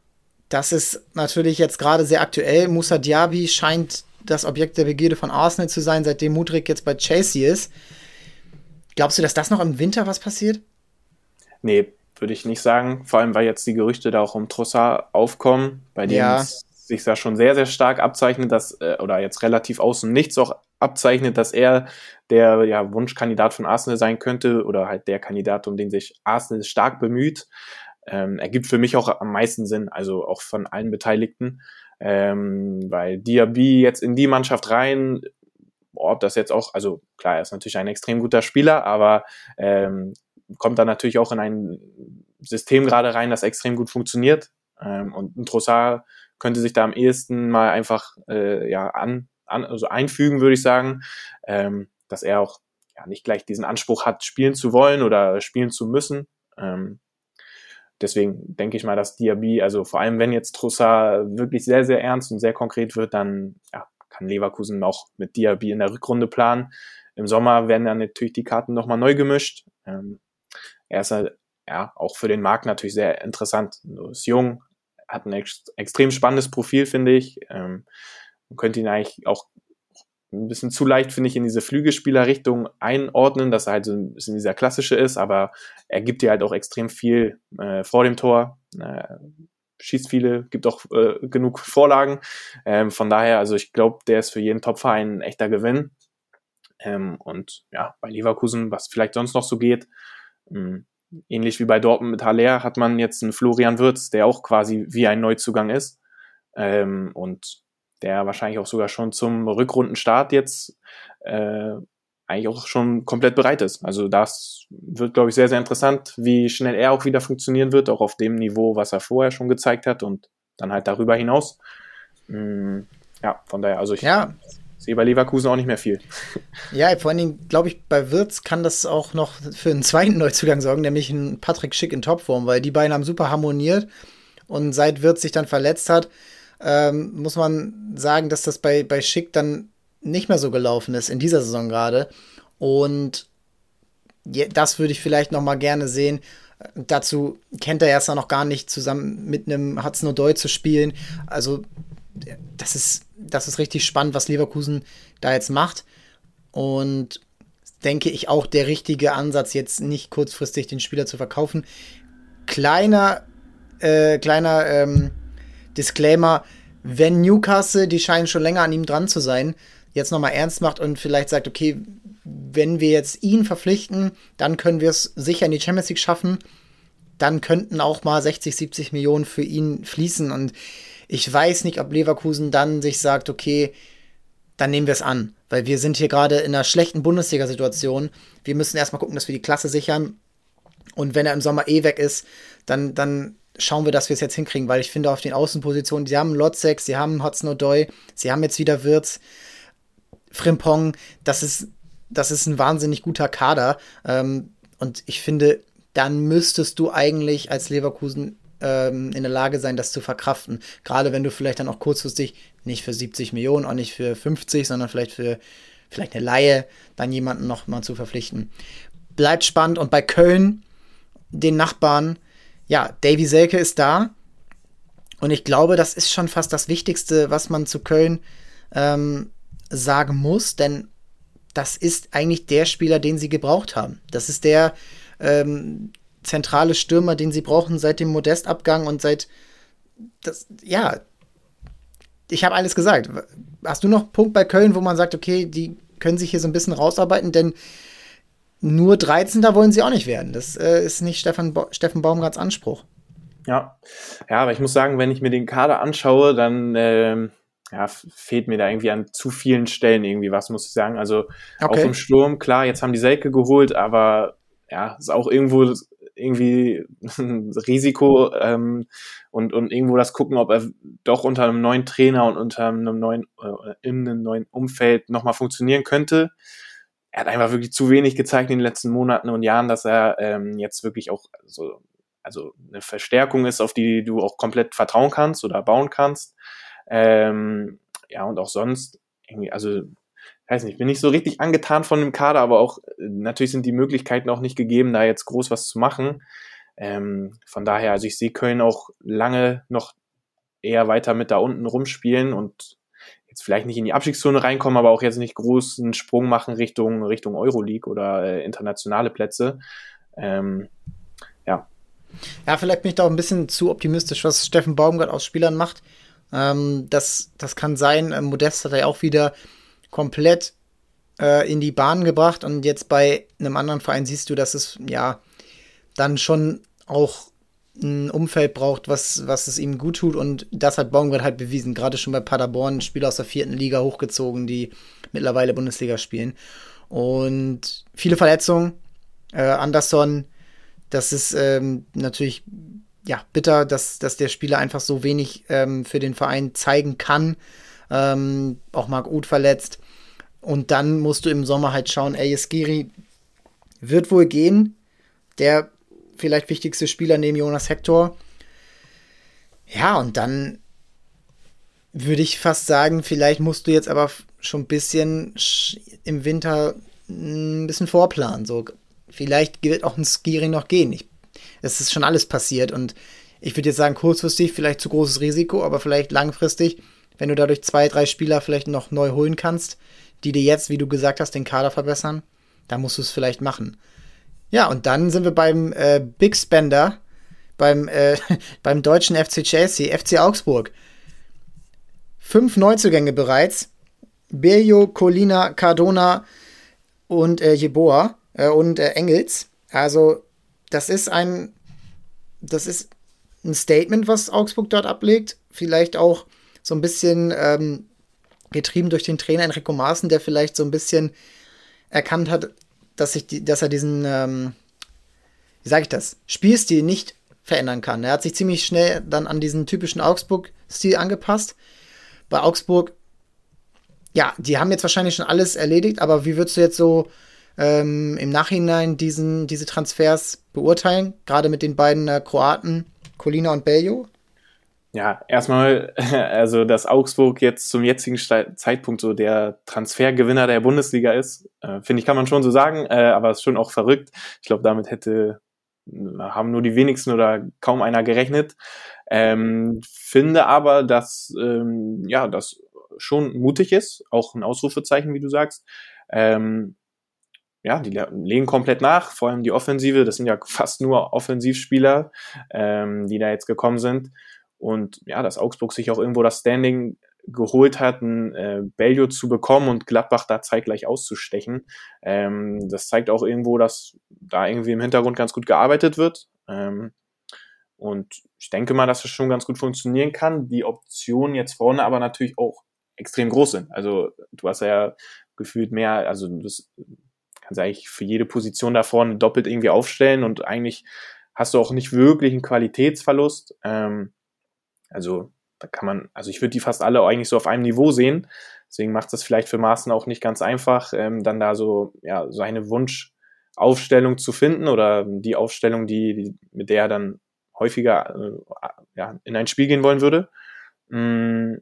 das ist natürlich jetzt gerade sehr aktuell. Musa Diaby scheint das Objekt der Begierde von Arsenal zu sein, seitdem Mudrik jetzt bei Chelsea ist. Glaubst du, dass das noch im Winter was passiert? Nee, würde ich nicht sagen. Vor allem, weil jetzt die Gerüchte da auch um Trossard aufkommen, bei denen ja. es sich da schon sehr, sehr stark abzeichnet, dass, äh, oder jetzt relativ außen nichts auch abzeichnet, dass er der ja, Wunschkandidat von Arsenal sein könnte oder halt der Kandidat, um den sich Arsenal stark bemüht. Ähm, ergibt für mich auch am meisten Sinn, also auch von allen Beteiligten ähm, weil Diaby jetzt in die Mannschaft rein, ob das jetzt auch, also klar, er ist natürlich ein extrem guter Spieler, aber ähm, kommt da natürlich auch in ein System gerade rein, das extrem gut funktioniert. Ähm, und ein Trossard könnte sich da am ehesten mal einfach äh, ja an, an also einfügen, würde ich sagen. Ähm, dass er auch ja, nicht gleich diesen Anspruch hat, spielen zu wollen oder spielen zu müssen. Ähm, deswegen denke ich mal, dass Diaby, also vor allem wenn jetzt Trossard wirklich sehr, sehr ernst und sehr konkret wird, dann ja, kann Leverkusen auch mit Diaby in der Rückrunde planen. Im Sommer werden dann natürlich die Karten nochmal neu gemischt. Ähm, er ist halt, ja auch für den Markt natürlich sehr interessant. Er ist jung, hat ein ex extrem spannendes Profil, finde ich. Ähm, man könnte ihn eigentlich auch ein bisschen zu leicht, finde ich, in diese Flügelspielerrichtung einordnen, dass er halt so ein bisschen dieser klassische ist, aber er gibt dir halt auch extrem viel äh, vor dem Tor, äh, schießt viele, gibt auch äh, genug Vorlagen. Ähm, von daher, also ich glaube, der ist für jeden Topverein ein echter Gewinn. Ähm, und ja, bei Leverkusen, was vielleicht sonst noch so geht, mh, hm, ähnlich wie bei Dortmund mit Haller, hat man jetzt einen Florian Wirtz, der auch quasi wie ein Neuzugang ist. Ähm, und der wahrscheinlich auch sogar schon zum Rückrundenstart jetzt äh, eigentlich auch schon komplett bereit ist. Also das wird, glaube ich, sehr, sehr interessant, wie schnell er auch wieder funktionieren wird, auch auf dem Niveau, was er vorher schon gezeigt hat und dann halt darüber hinaus. Mm, ja, von daher, also ich ja. sehe bei Leverkusen auch nicht mehr viel. Ja, vor allen Dingen, glaube ich, bei Wirtz kann das auch noch für einen zweiten Neuzugang sorgen, nämlich ein Patrick Schick in Topform, weil die beiden haben super harmoniert und seit Wirtz sich dann verletzt hat, ähm, muss man sagen, dass das bei, bei Schick dann nicht mehr so gelaufen ist, in dieser Saison gerade. Und das würde ich vielleicht noch mal gerne sehen. Dazu kennt er erst noch gar nicht, zusammen mit einem Hudson O'Doy zu spielen. Also, das ist, das ist richtig spannend, was Leverkusen da jetzt macht. Und denke ich auch der richtige Ansatz, jetzt nicht kurzfristig den Spieler zu verkaufen. Kleiner, äh, kleiner ähm, Disclaimer, wenn Newcastle, die scheinen schon länger an ihm dran zu sein, jetzt nochmal ernst macht und vielleicht sagt, okay, wenn wir jetzt ihn verpflichten, dann können wir es sicher in die Champions League schaffen. Dann könnten auch mal 60, 70 Millionen für ihn fließen. Und ich weiß nicht, ob Leverkusen dann sich sagt, okay, dann nehmen wir es an. Weil wir sind hier gerade in einer schlechten Bundesliga-Situation. Wir müssen erstmal gucken, dass wir die Klasse sichern. Und wenn er im Sommer eh weg ist, dann, dann schauen wir, dass wir es jetzt hinkriegen, weil ich finde, auf den Außenpositionen, sie haben Lotzek, sie haben Hudson O'Doy, sie haben jetzt wieder Wirtz, Frimpong, das ist, das ist ein wahnsinnig guter Kader. Ähm, und ich finde, dann müsstest du eigentlich als Leverkusen ähm, in der Lage sein, das zu verkraften. Gerade wenn du vielleicht dann auch kurzfristig nicht für 70 Millionen, auch nicht für 50, sondern vielleicht für vielleicht eine Laie, dann jemanden noch mal zu verpflichten. Bleibt spannend und bei Köln, den Nachbarn, ja, Davy Selke ist da. Und ich glaube, das ist schon fast das Wichtigste, was man zu Köln ähm, sagen muss, denn das ist eigentlich der Spieler, den sie gebraucht haben. Das ist der ähm, zentrale Stürmer, den sie brauchen seit dem Modestabgang und seit das, ja, ich habe alles gesagt. Hast du noch einen Punkt bei Köln, wo man sagt, okay, die können sich hier so ein bisschen rausarbeiten, denn nur 13. wollen sie auch nicht werden. Das äh, ist nicht Stefan, Bo Steffen Baumgarts Anspruch. Ja. ja, aber ich muss sagen, wenn ich mir den Kader anschaue, dann äh, ja, fehlt mir da irgendwie an zu vielen Stellen irgendwie was, muss ich sagen. Also okay. auch im Sturm, klar, jetzt haben die Selke geholt, aber ja, ist auch irgendwo irgendwie ein Risiko ähm, und, und irgendwo das gucken, ob er doch unter einem neuen Trainer und unter einem neuen, äh, in einem neuen Umfeld nochmal funktionieren könnte er hat einfach wirklich zu wenig gezeigt in den letzten Monaten und Jahren, dass er ähm, jetzt wirklich auch so, also eine Verstärkung ist, auf die du auch komplett vertrauen kannst oder bauen kannst. Ähm, ja, und auch sonst, irgendwie, also, weiß nicht, ich bin nicht so richtig angetan von dem Kader, aber auch natürlich sind die Möglichkeiten auch nicht gegeben, da jetzt groß was zu machen. Ähm, von daher, also ich sehe Köln auch lange noch eher weiter mit da unten rumspielen und jetzt vielleicht nicht in die Abstiegszone reinkommen, aber auch jetzt nicht großen Sprung machen Richtung, Richtung Euroleague oder äh, internationale Plätze. Ähm, ja. Ja, vielleicht bin ich da auch ein bisschen zu optimistisch, was Steffen Baumgart aus Spielern macht. Ähm, das, das kann sein. Ähm, Modest hat er ja auch wieder komplett äh, in die Bahn gebracht und jetzt bei einem anderen Verein siehst du, dass es ja dann schon auch ein Umfeld braucht, was, was es ihm gut tut. Und das hat Baumgart halt bewiesen. Gerade schon bei Paderborn, Spieler aus der vierten Liga hochgezogen, die mittlerweile Bundesliga spielen. Und viele Verletzungen. Äh, Anderson, das ist ähm, natürlich ja, bitter, dass, dass der Spieler einfach so wenig ähm, für den Verein zeigen kann. Ähm, auch Marc Uth verletzt. Und dann musst du im Sommer halt schauen, ey, Skiri wird wohl gehen. Der vielleicht wichtigste Spieler neben Jonas Hector. Ja, und dann würde ich fast sagen, vielleicht musst du jetzt aber schon ein bisschen im Winter ein bisschen vorplanen. So, vielleicht wird auch ein Skiering noch gehen. Es ist schon alles passiert und ich würde jetzt sagen, kurzfristig vielleicht zu großes Risiko, aber vielleicht langfristig, wenn du dadurch zwei, drei Spieler vielleicht noch neu holen kannst, die dir jetzt, wie du gesagt hast, den Kader verbessern, dann musst du es vielleicht machen. Ja, und dann sind wir beim äh, Big Spender, beim, äh, beim deutschen FC Chelsea, FC Augsburg. Fünf Neuzugänge bereits. Bello, Colina, Cardona und äh, Jeboa äh, und äh, Engels. Also, das ist ein, das ist ein Statement, was Augsburg dort ablegt. Vielleicht auch so ein bisschen ähm, getrieben durch den Trainer Enrico Maaßen, der vielleicht so ein bisschen erkannt hat, dass, ich die, dass er diesen, ähm, wie sage ich das, Spielstil nicht verändern kann. Er hat sich ziemlich schnell dann an diesen typischen Augsburg-Stil angepasst. Bei Augsburg, ja, die haben jetzt wahrscheinlich schon alles erledigt, aber wie würdest du jetzt so ähm, im Nachhinein diesen, diese Transfers beurteilen? Gerade mit den beiden äh, Kroaten, Colina und Bello? Ja, erstmal, also dass Augsburg jetzt zum jetzigen Zeitpunkt so der Transfergewinner der Bundesliga ist, äh, finde ich, kann man schon so sagen, äh, aber ist schon auch verrückt. Ich glaube, damit hätte haben nur die wenigsten oder kaum einer gerechnet. Ähm, finde aber, dass ähm, ja das schon mutig ist, auch ein Ausrufezeichen, wie du sagst. Ähm, ja, die legen komplett nach, vor allem die Offensive. Das sind ja fast nur Offensivspieler, ähm, die da jetzt gekommen sind. Und ja, dass Augsburg sich auch irgendwo das Standing geholt hat, ein äh, Bellio zu bekommen und Gladbach da zeitgleich auszustechen. Ähm, das zeigt auch irgendwo, dass da irgendwie im Hintergrund ganz gut gearbeitet wird. Ähm, und ich denke mal, dass es schon ganz gut funktionieren kann. Die Optionen jetzt vorne aber natürlich auch extrem groß sind. Also du hast ja gefühlt mehr, also das kannst eigentlich für jede Position da vorne doppelt irgendwie aufstellen und eigentlich hast du auch nicht wirklich einen Qualitätsverlust. Ähm, also da kann man, also ich würde die fast alle eigentlich so auf einem Niveau sehen. Deswegen macht es vielleicht für Maaßen auch nicht ganz einfach, ähm, dann da so ja seine Wunschaufstellung zu finden oder die Aufstellung, die, die mit der er dann häufiger äh, ja, in ein Spiel gehen wollen würde. Mm,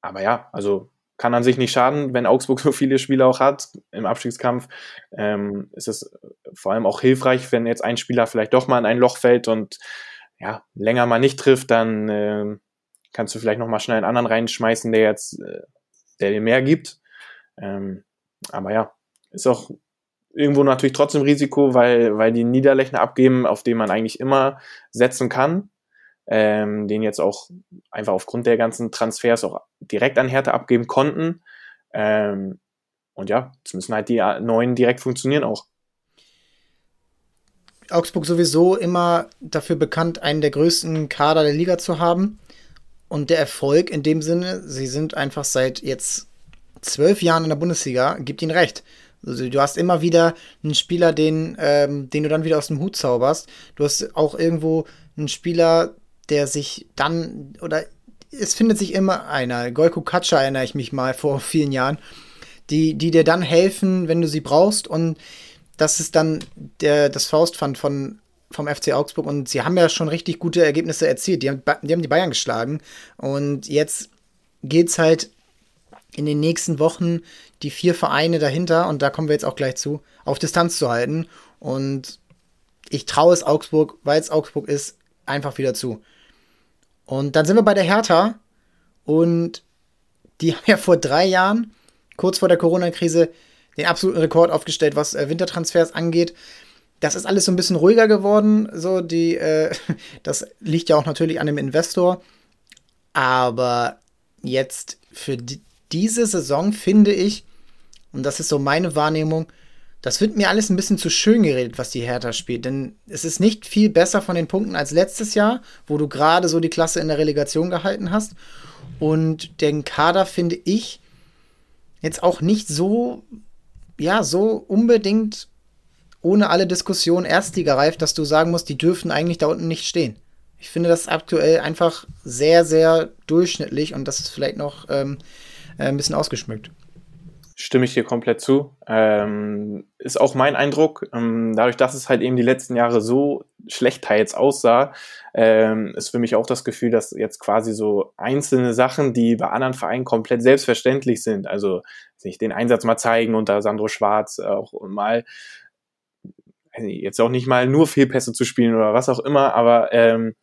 aber ja, also kann an sich nicht schaden, wenn Augsburg so viele Spieler auch hat im Abstiegskampf. Ähm, ist es vor allem auch hilfreich, wenn jetzt ein Spieler vielleicht doch mal in ein Loch fällt und ja, länger mal nicht trifft, dann äh, kannst du vielleicht noch mal schnell einen anderen reinschmeißen, der jetzt, äh, der dir mehr gibt. Ähm, aber ja, ist auch irgendwo natürlich trotzdem Risiko, weil, weil die Niederlechner abgeben, auf den man eigentlich immer setzen kann, ähm, den jetzt auch einfach aufgrund der ganzen Transfers auch direkt an Härte abgeben konnten. Ähm, und ja, jetzt müssen halt die neuen direkt funktionieren auch. Augsburg sowieso immer dafür bekannt, einen der größten Kader der Liga zu haben. Und der Erfolg in dem Sinne, sie sind einfach seit jetzt zwölf Jahren in der Bundesliga, gibt ihnen recht. Also du hast immer wieder einen Spieler, den, ähm, den du dann wieder aus dem Hut zauberst. Du hast auch irgendwo einen Spieler, der sich dann, oder es findet sich immer einer, Golko Katscha erinnere ich mich mal vor vielen Jahren, die, die dir dann helfen, wenn du sie brauchst. Und das ist dann der, das Faustpfand von, vom FC Augsburg und sie haben ja schon richtig gute Ergebnisse erzielt. Die haben die, haben die Bayern geschlagen und jetzt geht es halt in den nächsten Wochen die vier Vereine dahinter, und da kommen wir jetzt auch gleich zu, auf Distanz zu halten. Und ich traue es Augsburg, weil es Augsburg ist, einfach wieder zu. Und dann sind wir bei der Hertha und die haben ja vor drei Jahren, kurz vor der Corona-Krise, den absoluten Rekord aufgestellt, was äh, Wintertransfers angeht. Das ist alles so ein bisschen ruhiger geworden. So, die, äh, das liegt ja auch natürlich an dem Investor. Aber jetzt für die, diese Saison finde ich, und das ist so meine Wahrnehmung, das wird mir alles ein bisschen zu schön geredet, was die Hertha spielt. Denn es ist nicht viel besser von den Punkten als letztes Jahr, wo du gerade so die Klasse in der Relegation gehalten hast. Und den Kader finde ich jetzt auch nicht so ja, so unbedingt ohne alle Diskussion Erstliga reif, dass du sagen musst, die dürfen eigentlich da unten nicht stehen. Ich finde das aktuell einfach sehr, sehr durchschnittlich und das ist vielleicht noch ähm, äh, ein bisschen ausgeschmückt. Stimme ich dir komplett zu. Ähm, ist auch mein Eindruck. Ähm, dadurch, dass es halt eben die letzten Jahre so schlecht teils aussah, ähm, ist für mich auch das Gefühl, dass jetzt quasi so einzelne Sachen, die bei anderen Vereinen komplett selbstverständlich sind, also sich den Einsatz mal zeigen unter Sandro Schwarz, auch mal jetzt auch nicht mal nur Fehlpässe zu spielen oder was auch immer, aber ähm,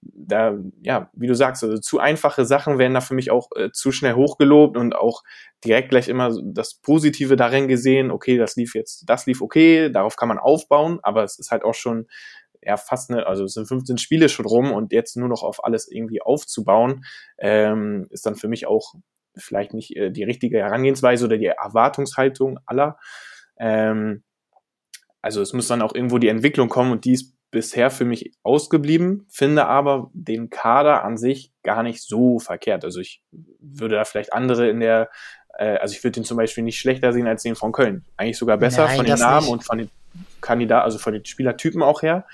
da, ja, wie du sagst, also zu einfache Sachen werden da für mich auch äh, zu schnell hochgelobt und auch direkt gleich immer das Positive darin gesehen, okay, das lief jetzt, das lief okay, darauf kann man aufbauen, aber es ist halt auch schon ja fast eine, also es sind 15 Spiele schon rum und jetzt nur noch auf alles irgendwie aufzubauen, ähm, ist dann für mich auch vielleicht nicht äh, die richtige Herangehensweise oder die Erwartungshaltung aller. Ähm, also es muss dann auch irgendwo die Entwicklung kommen und die ist bisher für mich ausgeblieben, finde aber den Kader an sich gar nicht so verkehrt. Also ich würde da vielleicht andere in der, äh, also ich würde den zum Beispiel nicht schlechter sehen als den von Köln. Eigentlich sogar besser Nein, von den Namen nicht. und von den Kandidaten, also von den Spielertypen auch her.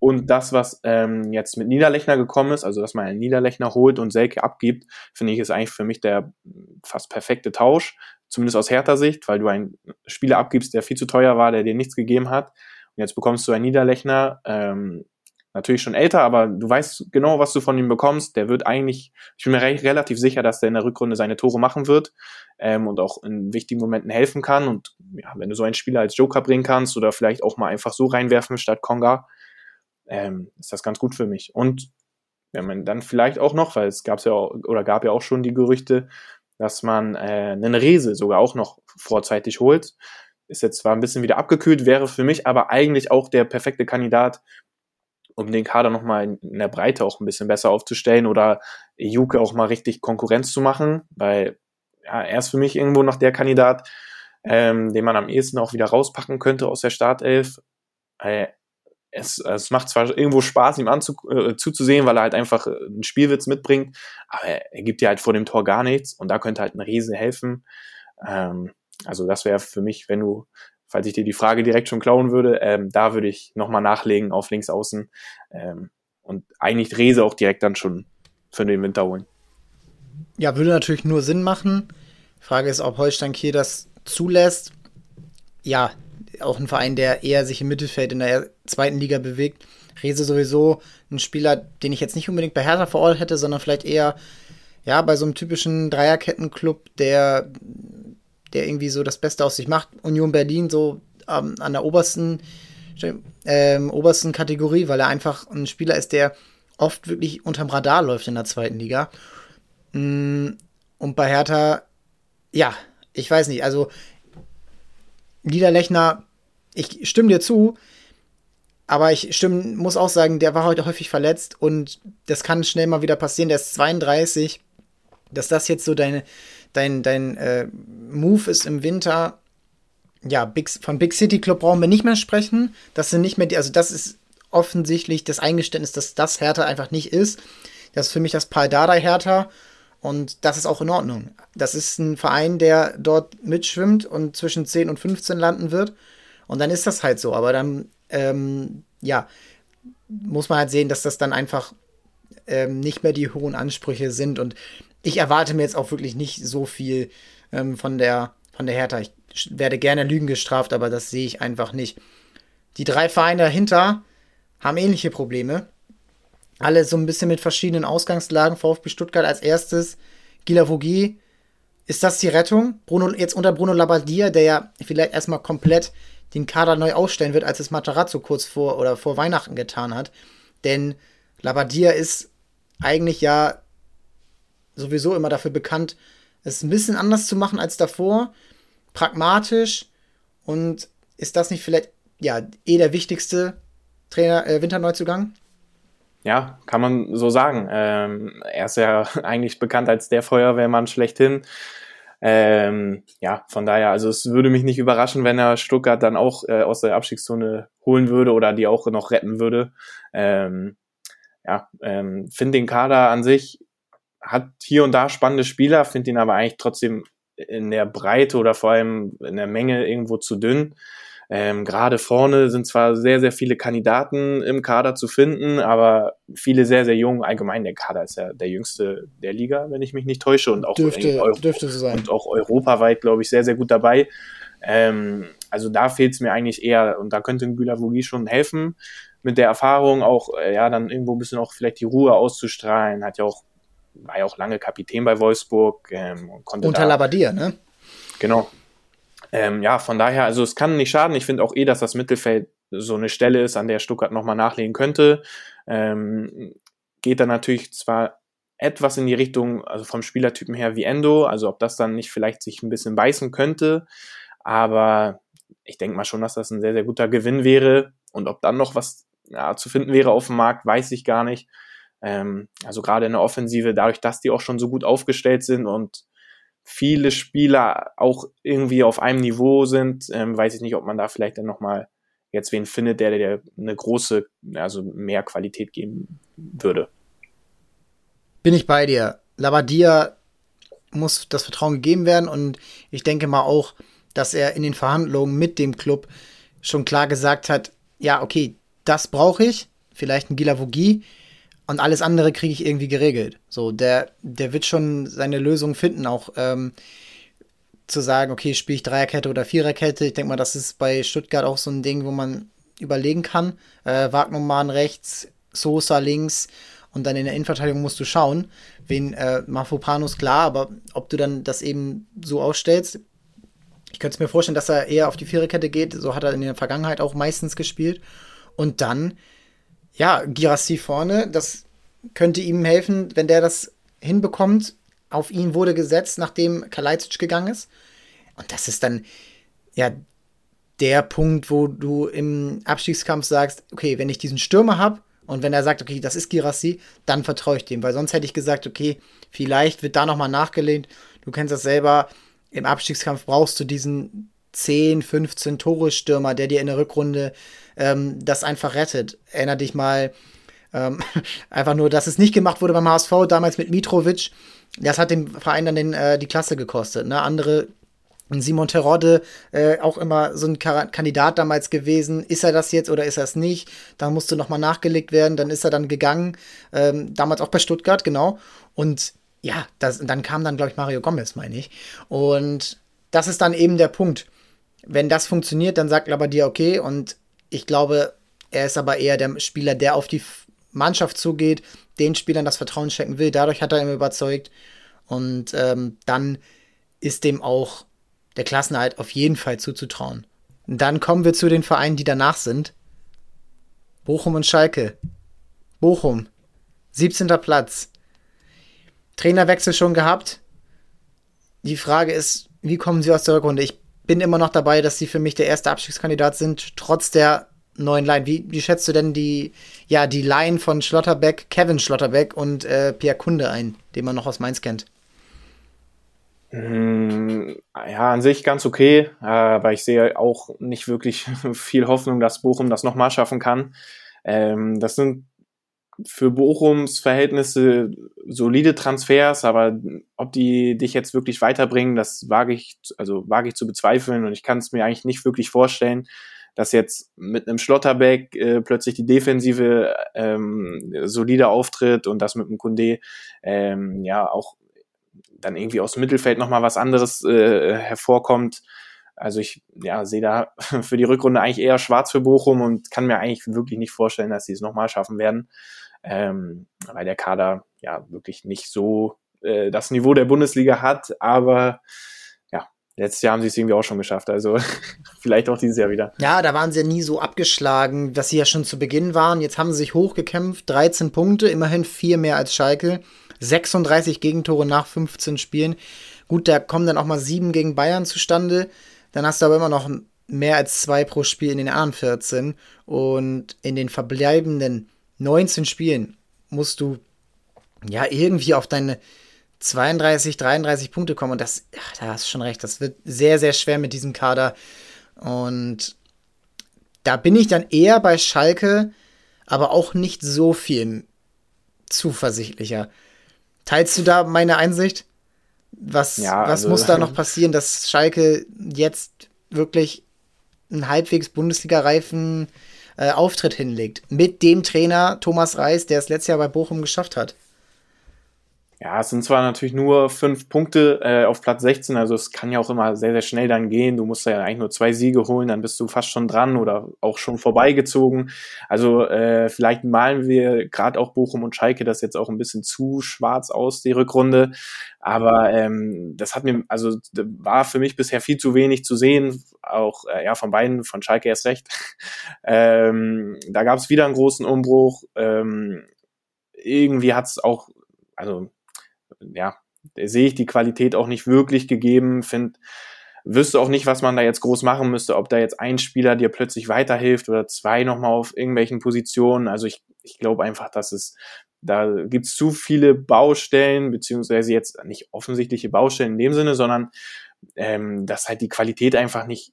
Und das, was ähm, jetzt mit Niederlechner gekommen ist, also dass man einen Niederlechner holt und Selke abgibt, finde ich, ist eigentlich für mich der fast perfekte Tausch, zumindest aus härter Sicht, weil du einen Spieler abgibst, der viel zu teuer war, der dir nichts gegeben hat und jetzt bekommst du einen Niederlechner, ähm, natürlich schon älter, aber du weißt genau, was du von ihm bekommst. Der wird eigentlich, ich bin mir re relativ sicher, dass der in der Rückrunde seine Tore machen wird ähm, und auch in wichtigen Momenten helfen kann. Und ja, wenn du so einen Spieler als Joker bringen kannst oder vielleicht auch mal einfach so reinwerfen statt Konga, ähm, ist das ganz gut für mich. Und wenn man dann vielleicht auch noch, weil es gab ja auch, oder gab ja auch schon die Gerüchte, dass man äh, einen Rese sogar auch noch vorzeitig holt ist jetzt zwar ein bisschen wieder abgekühlt, wäre für mich aber eigentlich auch der perfekte Kandidat, um den Kader nochmal in der Breite auch ein bisschen besser aufzustellen oder Juke auch mal richtig Konkurrenz zu machen, weil ja, er ist für mich irgendwo noch der Kandidat, ähm, den man am ehesten auch wieder rauspacken könnte aus der Startelf. Äh, es, es macht zwar irgendwo Spaß, ihm anzu, äh, zuzusehen, weil er halt einfach einen Spielwitz mitbringt, aber er, er gibt dir halt vor dem Tor gar nichts und da könnte halt ein Riese helfen. Ähm, also das wäre für mich, wenn du, falls ich dir die Frage direkt schon klauen würde, ähm, da würde ich nochmal nachlegen auf links außen ähm, und eigentlich Rese auch direkt dann schon für den Winter holen. Ja, würde natürlich nur Sinn machen. Frage ist, ob Holstein Kiel das zulässt. Ja, auch ein Verein, der eher sich im Mittelfeld in der zweiten Liga bewegt. Rese sowieso ein Spieler, den ich jetzt nicht unbedingt bei Hertha vor Ort hätte, sondern vielleicht eher ja, bei so einem typischen Dreierkettenclub, der der irgendwie so das Beste aus sich macht. Union Berlin so ähm, an der obersten, ähm, obersten Kategorie, weil er einfach ein Spieler ist, der oft wirklich unterm Radar läuft in der zweiten Liga. Mm, und bei Hertha, ja, ich weiß nicht, also Niederlechner, ich stimme dir zu, aber ich stimme, muss auch sagen, der war heute häufig verletzt und das kann schnell mal wieder passieren. Der ist 32, dass das jetzt so deine, dein, dein äh, Move ist im Winter, ja, Big, von Big City Club brauchen wir nicht mehr sprechen. Das sind nicht mehr die, also das ist offensichtlich das Eingeständnis, dass das Hertha einfach nicht ist. Das ist für mich das Paul Dada Hertha und das ist auch in Ordnung. Das ist ein Verein, der dort mitschwimmt und zwischen 10 und 15 landen wird. Und dann ist das halt so. Aber dann, ähm, ja, muss man halt sehen, dass das dann einfach ähm, nicht mehr die hohen Ansprüche sind. Und ich erwarte mir jetzt auch wirklich nicht so viel ähm, von, der, von der Hertha. Ich werde gerne Lügen gestraft, aber das sehe ich einfach nicht. Die drei Vereine dahinter haben ähnliche Probleme. Alle so ein bisschen mit verschiedenen Ausgangslagen. VfB Stuttgart als erstes. Gila Vogie. Ist das die Rettung? Bruno, jetzt unter Bruno Labbadia, der ja vielleicht erstmal komplett den Kader neu aufstellen wird, als es Matarazzo kurz vor oder vor Weihnachten getan hat. Denn Labbadia ist eigentlich ja sowieso immer dafür bekannt, es ein bisschen anders zu machen als davor. Pragmatisch. Und ist das nicht vielleicht ja eh der wichtigste Trainer äh, Winterneuzugang? Ja, kann man so sagen. Ähm, er ist ja eigentlich bekannt als der Feuerwehrmann schlechthin. Ähm, ja, von daher, also es würde mich nicht überraschen, wenn er Stuttgart dann auch äh, aus der Abstiegszone holen würde oder die auch noch retten würde. Ähm, ja, ähm, finde den Kader an sich hat hier und da spannende Spieler, finde ihn aber eigentlich trotzdem in der Breite oder vor allem in der Menge irgendwo zu dünn. Ähm, Gerade vorne sind zwar sehr, sehr viele Kandidaten im Kader zu finden, aber viele sehr, sehr jung. Allgemein der Kader ist ja der jüngste der Liga, wenn ich mich nicht täusche. Und auch, dürfte, Euro dürfte so sein. Und auch europaweit, glaube ich, sehr, sehr gut dabei. Ähm, also da fehlt es mir eigentlich eher. Und da könnte ein Gülavogi schon helfen mit der Erfahrung auch, äh, ja, dann irgendwo ein bisschen auch vielleicht die Ruhe auszustrahlen. Hat ja auch, war ja auch lange Kapitän bei Wolfsburg. Ähm, und konnte Unter Labadia, ne? Genau. Ähm, ja, von daher, also es kann nicht schaden. Ich finde auch eh, dass das Mittelfeld so eine Stelle ist, an der Stuttgart nochmal nachlegen könnte. Ähm, geht dann natürlich zwar etwas in die Richtung, also vom Spielertypen her wie Endo, also ob das dann nicht vielleicht sich ein bisschen beißen könnte, aber ich denke mal schon, dass das ein sehr, sehr guter Gewinn wäre und ob dann noch was ja, zu finden wäre auf dem Markt, weiß ich gar nicht. Ähm, also gerade in der Offensive, dadurch, dass die auch schon so gut aufgestellt sind und viele Spieler auch irgendwie auf einem Niveau sind, ähm, weiß ich nicht, ob man da vielleicht dann nochmal jetzt wen findet, der, der eine große, also mehr Qualität geben würde. Bin ich bei dir. Labadia muss das Vertrauen gegeben werden und ich denke mal auch, dass er in den Verhandlungen mit dem Club schon klar gesagt hat, ja, okay, das brauche ich, vielleicht ein Gilavogi, und alles andere kriege ich irgendwie geregelt. So, der, der wird schon seine Lösung finden, auch ähm, zu sagen, okay, spiele ich Dreierkette oder Viererkette. Ich denke mal, das ist bei Stuttgart auch so ein Ding, wo man überlegen kann. Äh, Wagnermann rechts, Sosa links und dann in der Innenverteidigung musst du schauen, wen äh, Mafopanus klar, aber ob du dann das eben so ausstellst, ich könnte es mir vorstellen, dass er eher auf die Viererkette geht. So hat er in der Vergangenheit auch meistens gespielt. Und dann ja, Girassi vorne, das könnte ihm helfen, wenn der das hinbekommt. Auf ihn wurde gesetzt, nachdem Kalajdzic gegangen ist. Und das ist dann, ja, der Punkt, wo du im Abstiegskampf sagst, okay, wenn ich diesen Stürmer habe und wenn er sagt, okay, das ist Girassi, dann vertraue ich dem, weil sonst hätte ich gesagt, okay, vielleicht wird da nochmal nachgelehnt. Du kennst das selber, im Abstiegskampf brauchst du diesen 10, 15 Tore Stürmer, der dir in der Rückrunde ähm, das einfach rettet. Erinner dich mal ähm, einfach nur, dass es nicht gemacht wurde beim HSV, damals mit Mitrovic. Das hat dem Verein dann den, äh, die Klasse gekostet. Ne? Andere Simon Terodde, äh, auch immer so ein Kandidat damals gewesen. Ist er das jetzt oder ist er es nicht? Da musste nochmal nachgelegt werden. Dann ist er dann gegangen. Ähm, damals auch bei Stuttgart, genau. Und ja, das, dann kam dann, glaube ich, Mario Gomez, meine ich. Und das ist dann eben der Punkt. Wenn das funktioniert, dann sagt Labadia okay. Und ich glaube, er ist aber eher der Spieler, der auf die Mannschaft zugeht, den Spielern das Vertrauen schenken will. Dadurch hat er ihn überzeugt. Und ähm, dann ist dem auch der Klassenhalt auf jeden Fall zuzutrauen. Und dann kommen wir zu den Vereinen, die danach sind. Bochum und Schalke. Bochum, 17. Platz. Trainerwechsel schon gehabt. Die Frage ist, wie kommen sie aus der Rückrunde? Ich bin immer noch dabei, dass sie für mich der erste Abstiegskandidat sind, trotz der neuen Line. Wie, wie schätzt du denn die, ja, die Line von Schlotterbeck, Kevin Schlotterbeck und äh, Pierre Kunde ein, den man noch aus Mainz kennt? Mm, ja, an sich ganz okay, aber ich sehe auch nicht wirklich viel Hoffnung, dass Bochum das nochmal schaffen kann. Ähm, das sind für Bochums Verhältnisse solide Transfers, aber ob die dich jetzt wirklich weiterbringen, das wage ich, also wage ich zu bezweifeln und ich kann es mir eigentlich nicht wirklich vorstellen, dass jetzt mit einem Schlotterbeck äh, plötzlich die Defensive ähm, solide auftritt und das mit einem Kunde ähm, ja auch dann irgendwie aus dem Mittelfeld nochmal was anderes äh, hervorkommt. Also ich ja, sehe da für die Rückrunde eigentlich eher schwarz für Bochum und kann mir eigentlich wirklich nicht vorstellen, dass sie es nochmal schaffen werden ähm, weil der Kader ja wirklich nicht so äh, das Niveau der Bundesliga hat, aber ja, letztes Jahr haben sie es irgendwie auch schon geschafft, also vielleicht auch dieses Jahr wieder. Ja, da waren sie ja nie so abgeschlagen, dass sie ja schon zu Beginn waren. Jetzt haben sie sich hochgekämpft, 13 Punkte, immerhin vier mehr als Schalke, 36 Gegentore nach 15 Spielen. Gut, da kommen dann auch mal sieben gegen Bayern zustande. Dann hast du aber immer noch mehr als zwei pro Spiel in den anderen 14. Und in den verbleibenden 19 Spielen musst du ja irgendwie auf deine 32, 33 Punkte kommen. Und das, ja, da hast du schon recht, das wird sehr, sehr schwer mit diesem Kader. Und da bin ich dann eher bei Schalke, aber auch nicht so viel zuversichtlicher. Teilst du da meine Einsicht? Was, ja, was also, muss da noch passieren, dass Schalke jetzt wirklich einen halbwegs Bundesliga-reifen äh, Auftritt hinlegt. Mit dem Trainer Thomas Reis, der es letztes Jahr bei Bochum geschafft hat. Ja, es sind zwar natürlich nur fünf Punkte äh, auf Platz 16, also es kann ja auch immer sehr, sehr schnell dann gehen. Du musst ja eigentlich nur zwei Siege holen, dann bist du fast schon dran oder auch schon vorbeigezogen. Also äh, vielleicht malen wir gerade auch Bochum und Schalke das jetzt auch ein bisschen zu schwarz aus, die Rückrunde. Aber ähm, das hat mir, also war für mich bisher viel zu wenig zu sehen, auch äh, ja von beiden, von Schalke erst recht. ähm, da gab es wieder einen großen Umbruch. Ähm, irgendwie hat es auch, also ja, sehe ich die Qualität auch nicht wirklich gegeben, finde, wüsste auch nicht, was man da jetzt groß machen müsste, ob da jetzt ein Spieler dir plötzlich weiterhilft oder zwei nochmal auf irgendwelchen Positionen. Also ich, ich glaube einfach, dass es, da gibt's zu viele Baustellen, beziehungsweise jetzt nicht offensichtliche Baustellen in dem Sinne, sondern ähm, dass halt die Qualität einfach nicht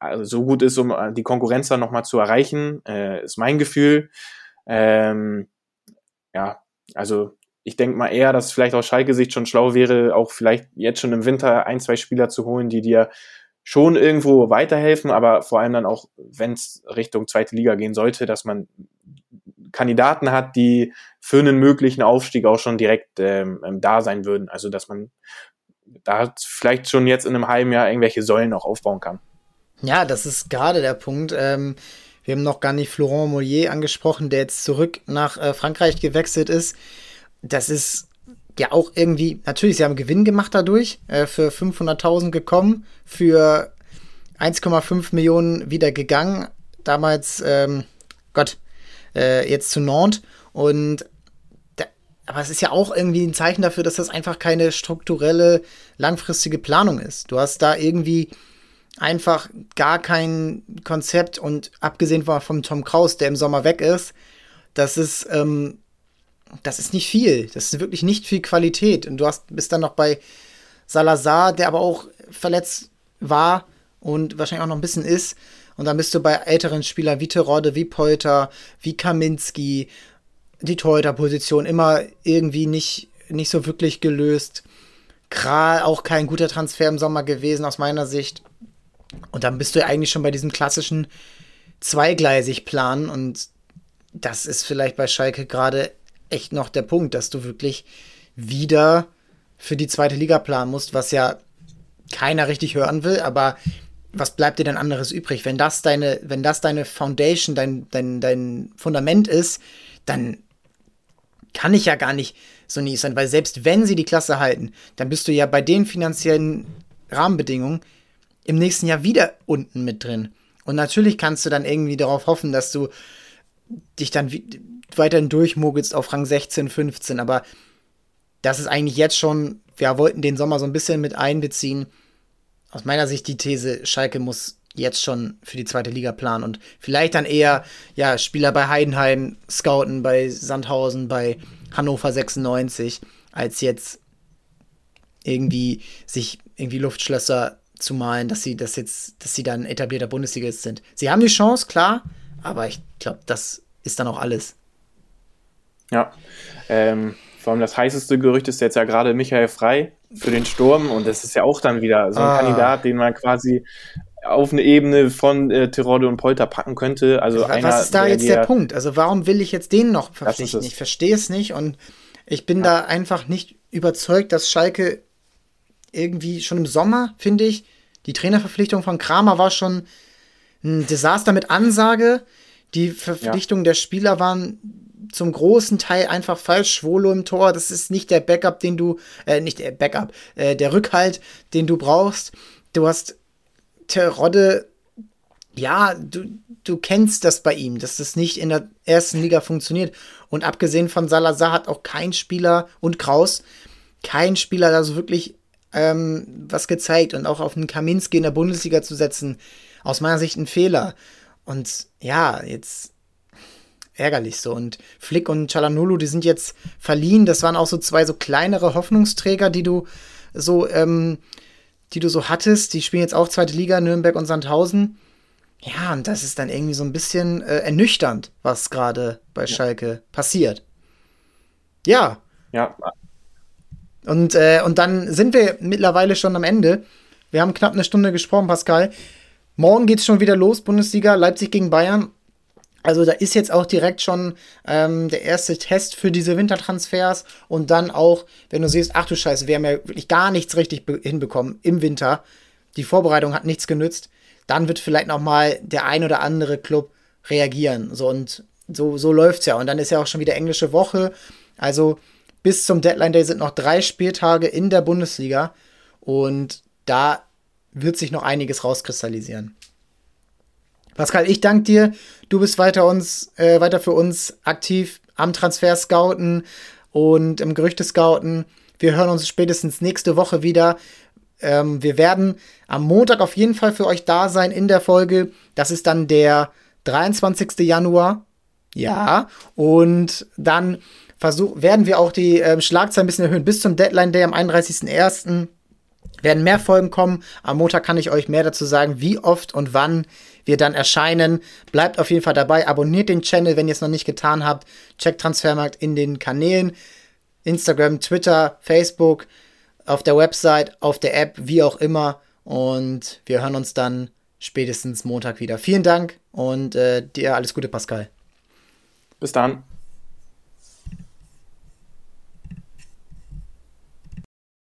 also so gut ist, um die Konkurrenz dann nochmal zu erreichen, äh, ist mein Gefühl. Ähm, ja, also ich denke mal eher, dass vielleicht aus Schalke-Sicht schon schlau wäre, auch vielleicht jetzt schon im Winter ein, zwei Spieler zu holen, die dir schon irgendwo weiterhelfen, aber vor allem dann auch, wenn es Richtung zweite Liga gehen sollte, dass man Kandidaten hat, die für einen möglichen Aufstieg auch schon direkt ähm, ähm da sein würden. Also dass man da vielleicht schon jetzt in einem halben Jahr irgendwelche Säulen auch aufbauen kann. Ja, das ist gerade der Punkt. Ähm, wir haben noch gar nicht Florent Mollier angesprochen, der jetzt zurück nach äh, Frankreich gewechselt ist das ist ja auch irgendwie, natürlich, sie haben Gewinn gemacht dadurch, äh, für 500.000 gekommen, für 1,5 Millionen wieder gegangen, damals, ähm, Gott, äh, jetzt zu Nantes und da, aber es ist ja auch irgendwie ein Zeichen dafür, dass das einfach keine strukturelle, langfristige Planung ist. Du hast da irgendwie einfach gar kein Konzept und abgesehen von Tom Kraus, der im Sommer weg ist, das ist, ähm, das ist nicht viel. Das ist wirklich nicht viel Qualität. Und du hast, bist dann noch bei Salazar, der aber auch verletzt war und wahrscheinlich auch noch ein bisschen ist. Und dann bist du bei älteren Spielern wie Terodde, wie Polter, wie Kaminski, die Torhüter-Position immer irgendwie nicht, nicht so wirklich gelöst. Kral auch kein guter Transfer im Sommer gewesen aus meiner Sicht. Und dann bist du eigentlich schon bei diesem klassischen zweigleisig Plan und das ist vielleicht bei Schalke gerade echt noch der Punkt, dass du wirklich wieder für die zweite Liga planen musst, was ja keiner richtig hören will, aber was bleibt dir denn anderes übrig? Wenn das deine, wenn das deine Foundation, dein, dein, dein Fundament ist, dann kann ich ja gar nicht so nie sein, weil selbst wenn sie die Klasse halten, dann bist du ja bei den finanziellen Rahmenbedingungen im nächsten Jahr wieder unten mit drin. Und natürlich kannst du dann irgendwie darauf hoffen, dass du dich dann weiterhin durchmogelst auf Rang 16, 15, aber das ist eigentlich jetzt schon, wir wollten den Sommer so ein bisschen mit einbeziehen. Aus meiner Sicht die These, Schalke muss jetzt schon für die zweite Liga planen und vielleicht dann eher ja, Spieler bei Heidenheim scouten, bei Sandhausen, bei Hannover 96, als jetzt irgendwie sich irgendwie Luftschlösser zu malen, dass sie das jetzt, dass sie dann etablierter Bundesligist sind. Sie haben die Chance, klar, aber ich glaube, das ist dann auch alles. Ja, ähm, vor allem das heißeste Gerücht ist jetzt ja gerade Michael Frei für den Sturm und das ist ja auch dann wieder so ein ah. Kandidat, den man quasi auf eine Ebene von äh, Tirode und Polter packen könnte. Also was einer, ist da der, jetzt der, der, Punkt? Also warum will ich jetzt den noch verpflichten? Ich verstehe es nicht und ich bin ja. da einfach nicht überzeugt, dass Schalke irgendwie schon im Sommer, finde ich, die Trainerverpflichtung von Kramer war schon ein Desaster mit Ansage. Die Verpflichtungen ja. der Spieler waren zum großen Teil einfach falsch. Schwolo im Tor, das ist nicht der Backup, den du, äh, nicht der Backup, äh, der Rückhalt, den du brauchst. Du hast Terodde, ja, du, du kennst das bei ihm, dass das nicht in der ersten Liga funktioniert. Und abgesehen von Salazar hat auch kein Spieler und Kraus, kein Spieler da so wirklich ähm, was gezeigt. Und auch auf einen Kaminski in der Bundesliga zu setzen, aus meiner Sicht ein Fehler. Und ja, jetzt ärgerlich so. Und Flick und Chalanulu, die sind jetzt verliehen. Das waren auch so zwei so kleinere Hoffnungsträger, die du so, ähm, die du so hattest. Die spielen jetzt auch zweite Liga, Nürnberg und Sandhausen. Ja, und das ist dann irgendwie so ein bisschen äh, ernüchternd, was gerade bei ja. Schalke passiert. Ja. Ja. Und, äh, und dann sind wir mittlerweile schon am Ende. Wir haben knapp eine Stunde gesprochen, Pascal. Morgen geht es schon wieder los, Bundesliga, Leipzig gegen Bayern. Also da ist jetzt auch direkt schon ähm, der erste Test für diese Wintertransfers und dann auch, wenn du siehst, ach du Scheiße, wir haben ja wirklich gar nichts richtig hinbekommen im Winter. Die Vorbereitung hat nichts genützt. Dann wird vielleicht noch mal der ein oder andere Club reagieren. So und so, so läuft's ja. Und dann ist ja auch schon wieder englische Woche. Also bis zum Deadline Day sind noch drei Spieltage in der Bundesliga und da wird sich noch einiges rauskristallisieren. Pascal, ich danke dir. Du bist weiter, uns, äh, weiter für uns aktiv am Transfer scouten und im Gerüchte scouten. Wir hören uns spätestens nächste Woche wieder. Ähm, wir werden am Montag auf jeden Fall für euch da sein in der Folge. Das ist dann der 23. Januar. Ja. Und dann versuch, werden wir auch die äh, Schlagzeilen ein bisschen erhöhen. Bis zum Deadline Day am 31.01 werden mehr Folgen kommen. Am Montag kann ich euch mehr dazu sagen, wie oft und wann wir dann erscheinen. Bleibt auf jeden Fall dabei. Abonniert den Channel, wenn ihr es noch nicht getan habt. Checkt Transfermarkt in den Kanälen. Instagram, Twitter, Facebook, auf der Website, auf der App, wie auch immer. Und wir hören uns dann spätestens Montag wieder. Vielen Dank und äh, dir alles Gute, Pascal. Bis dann.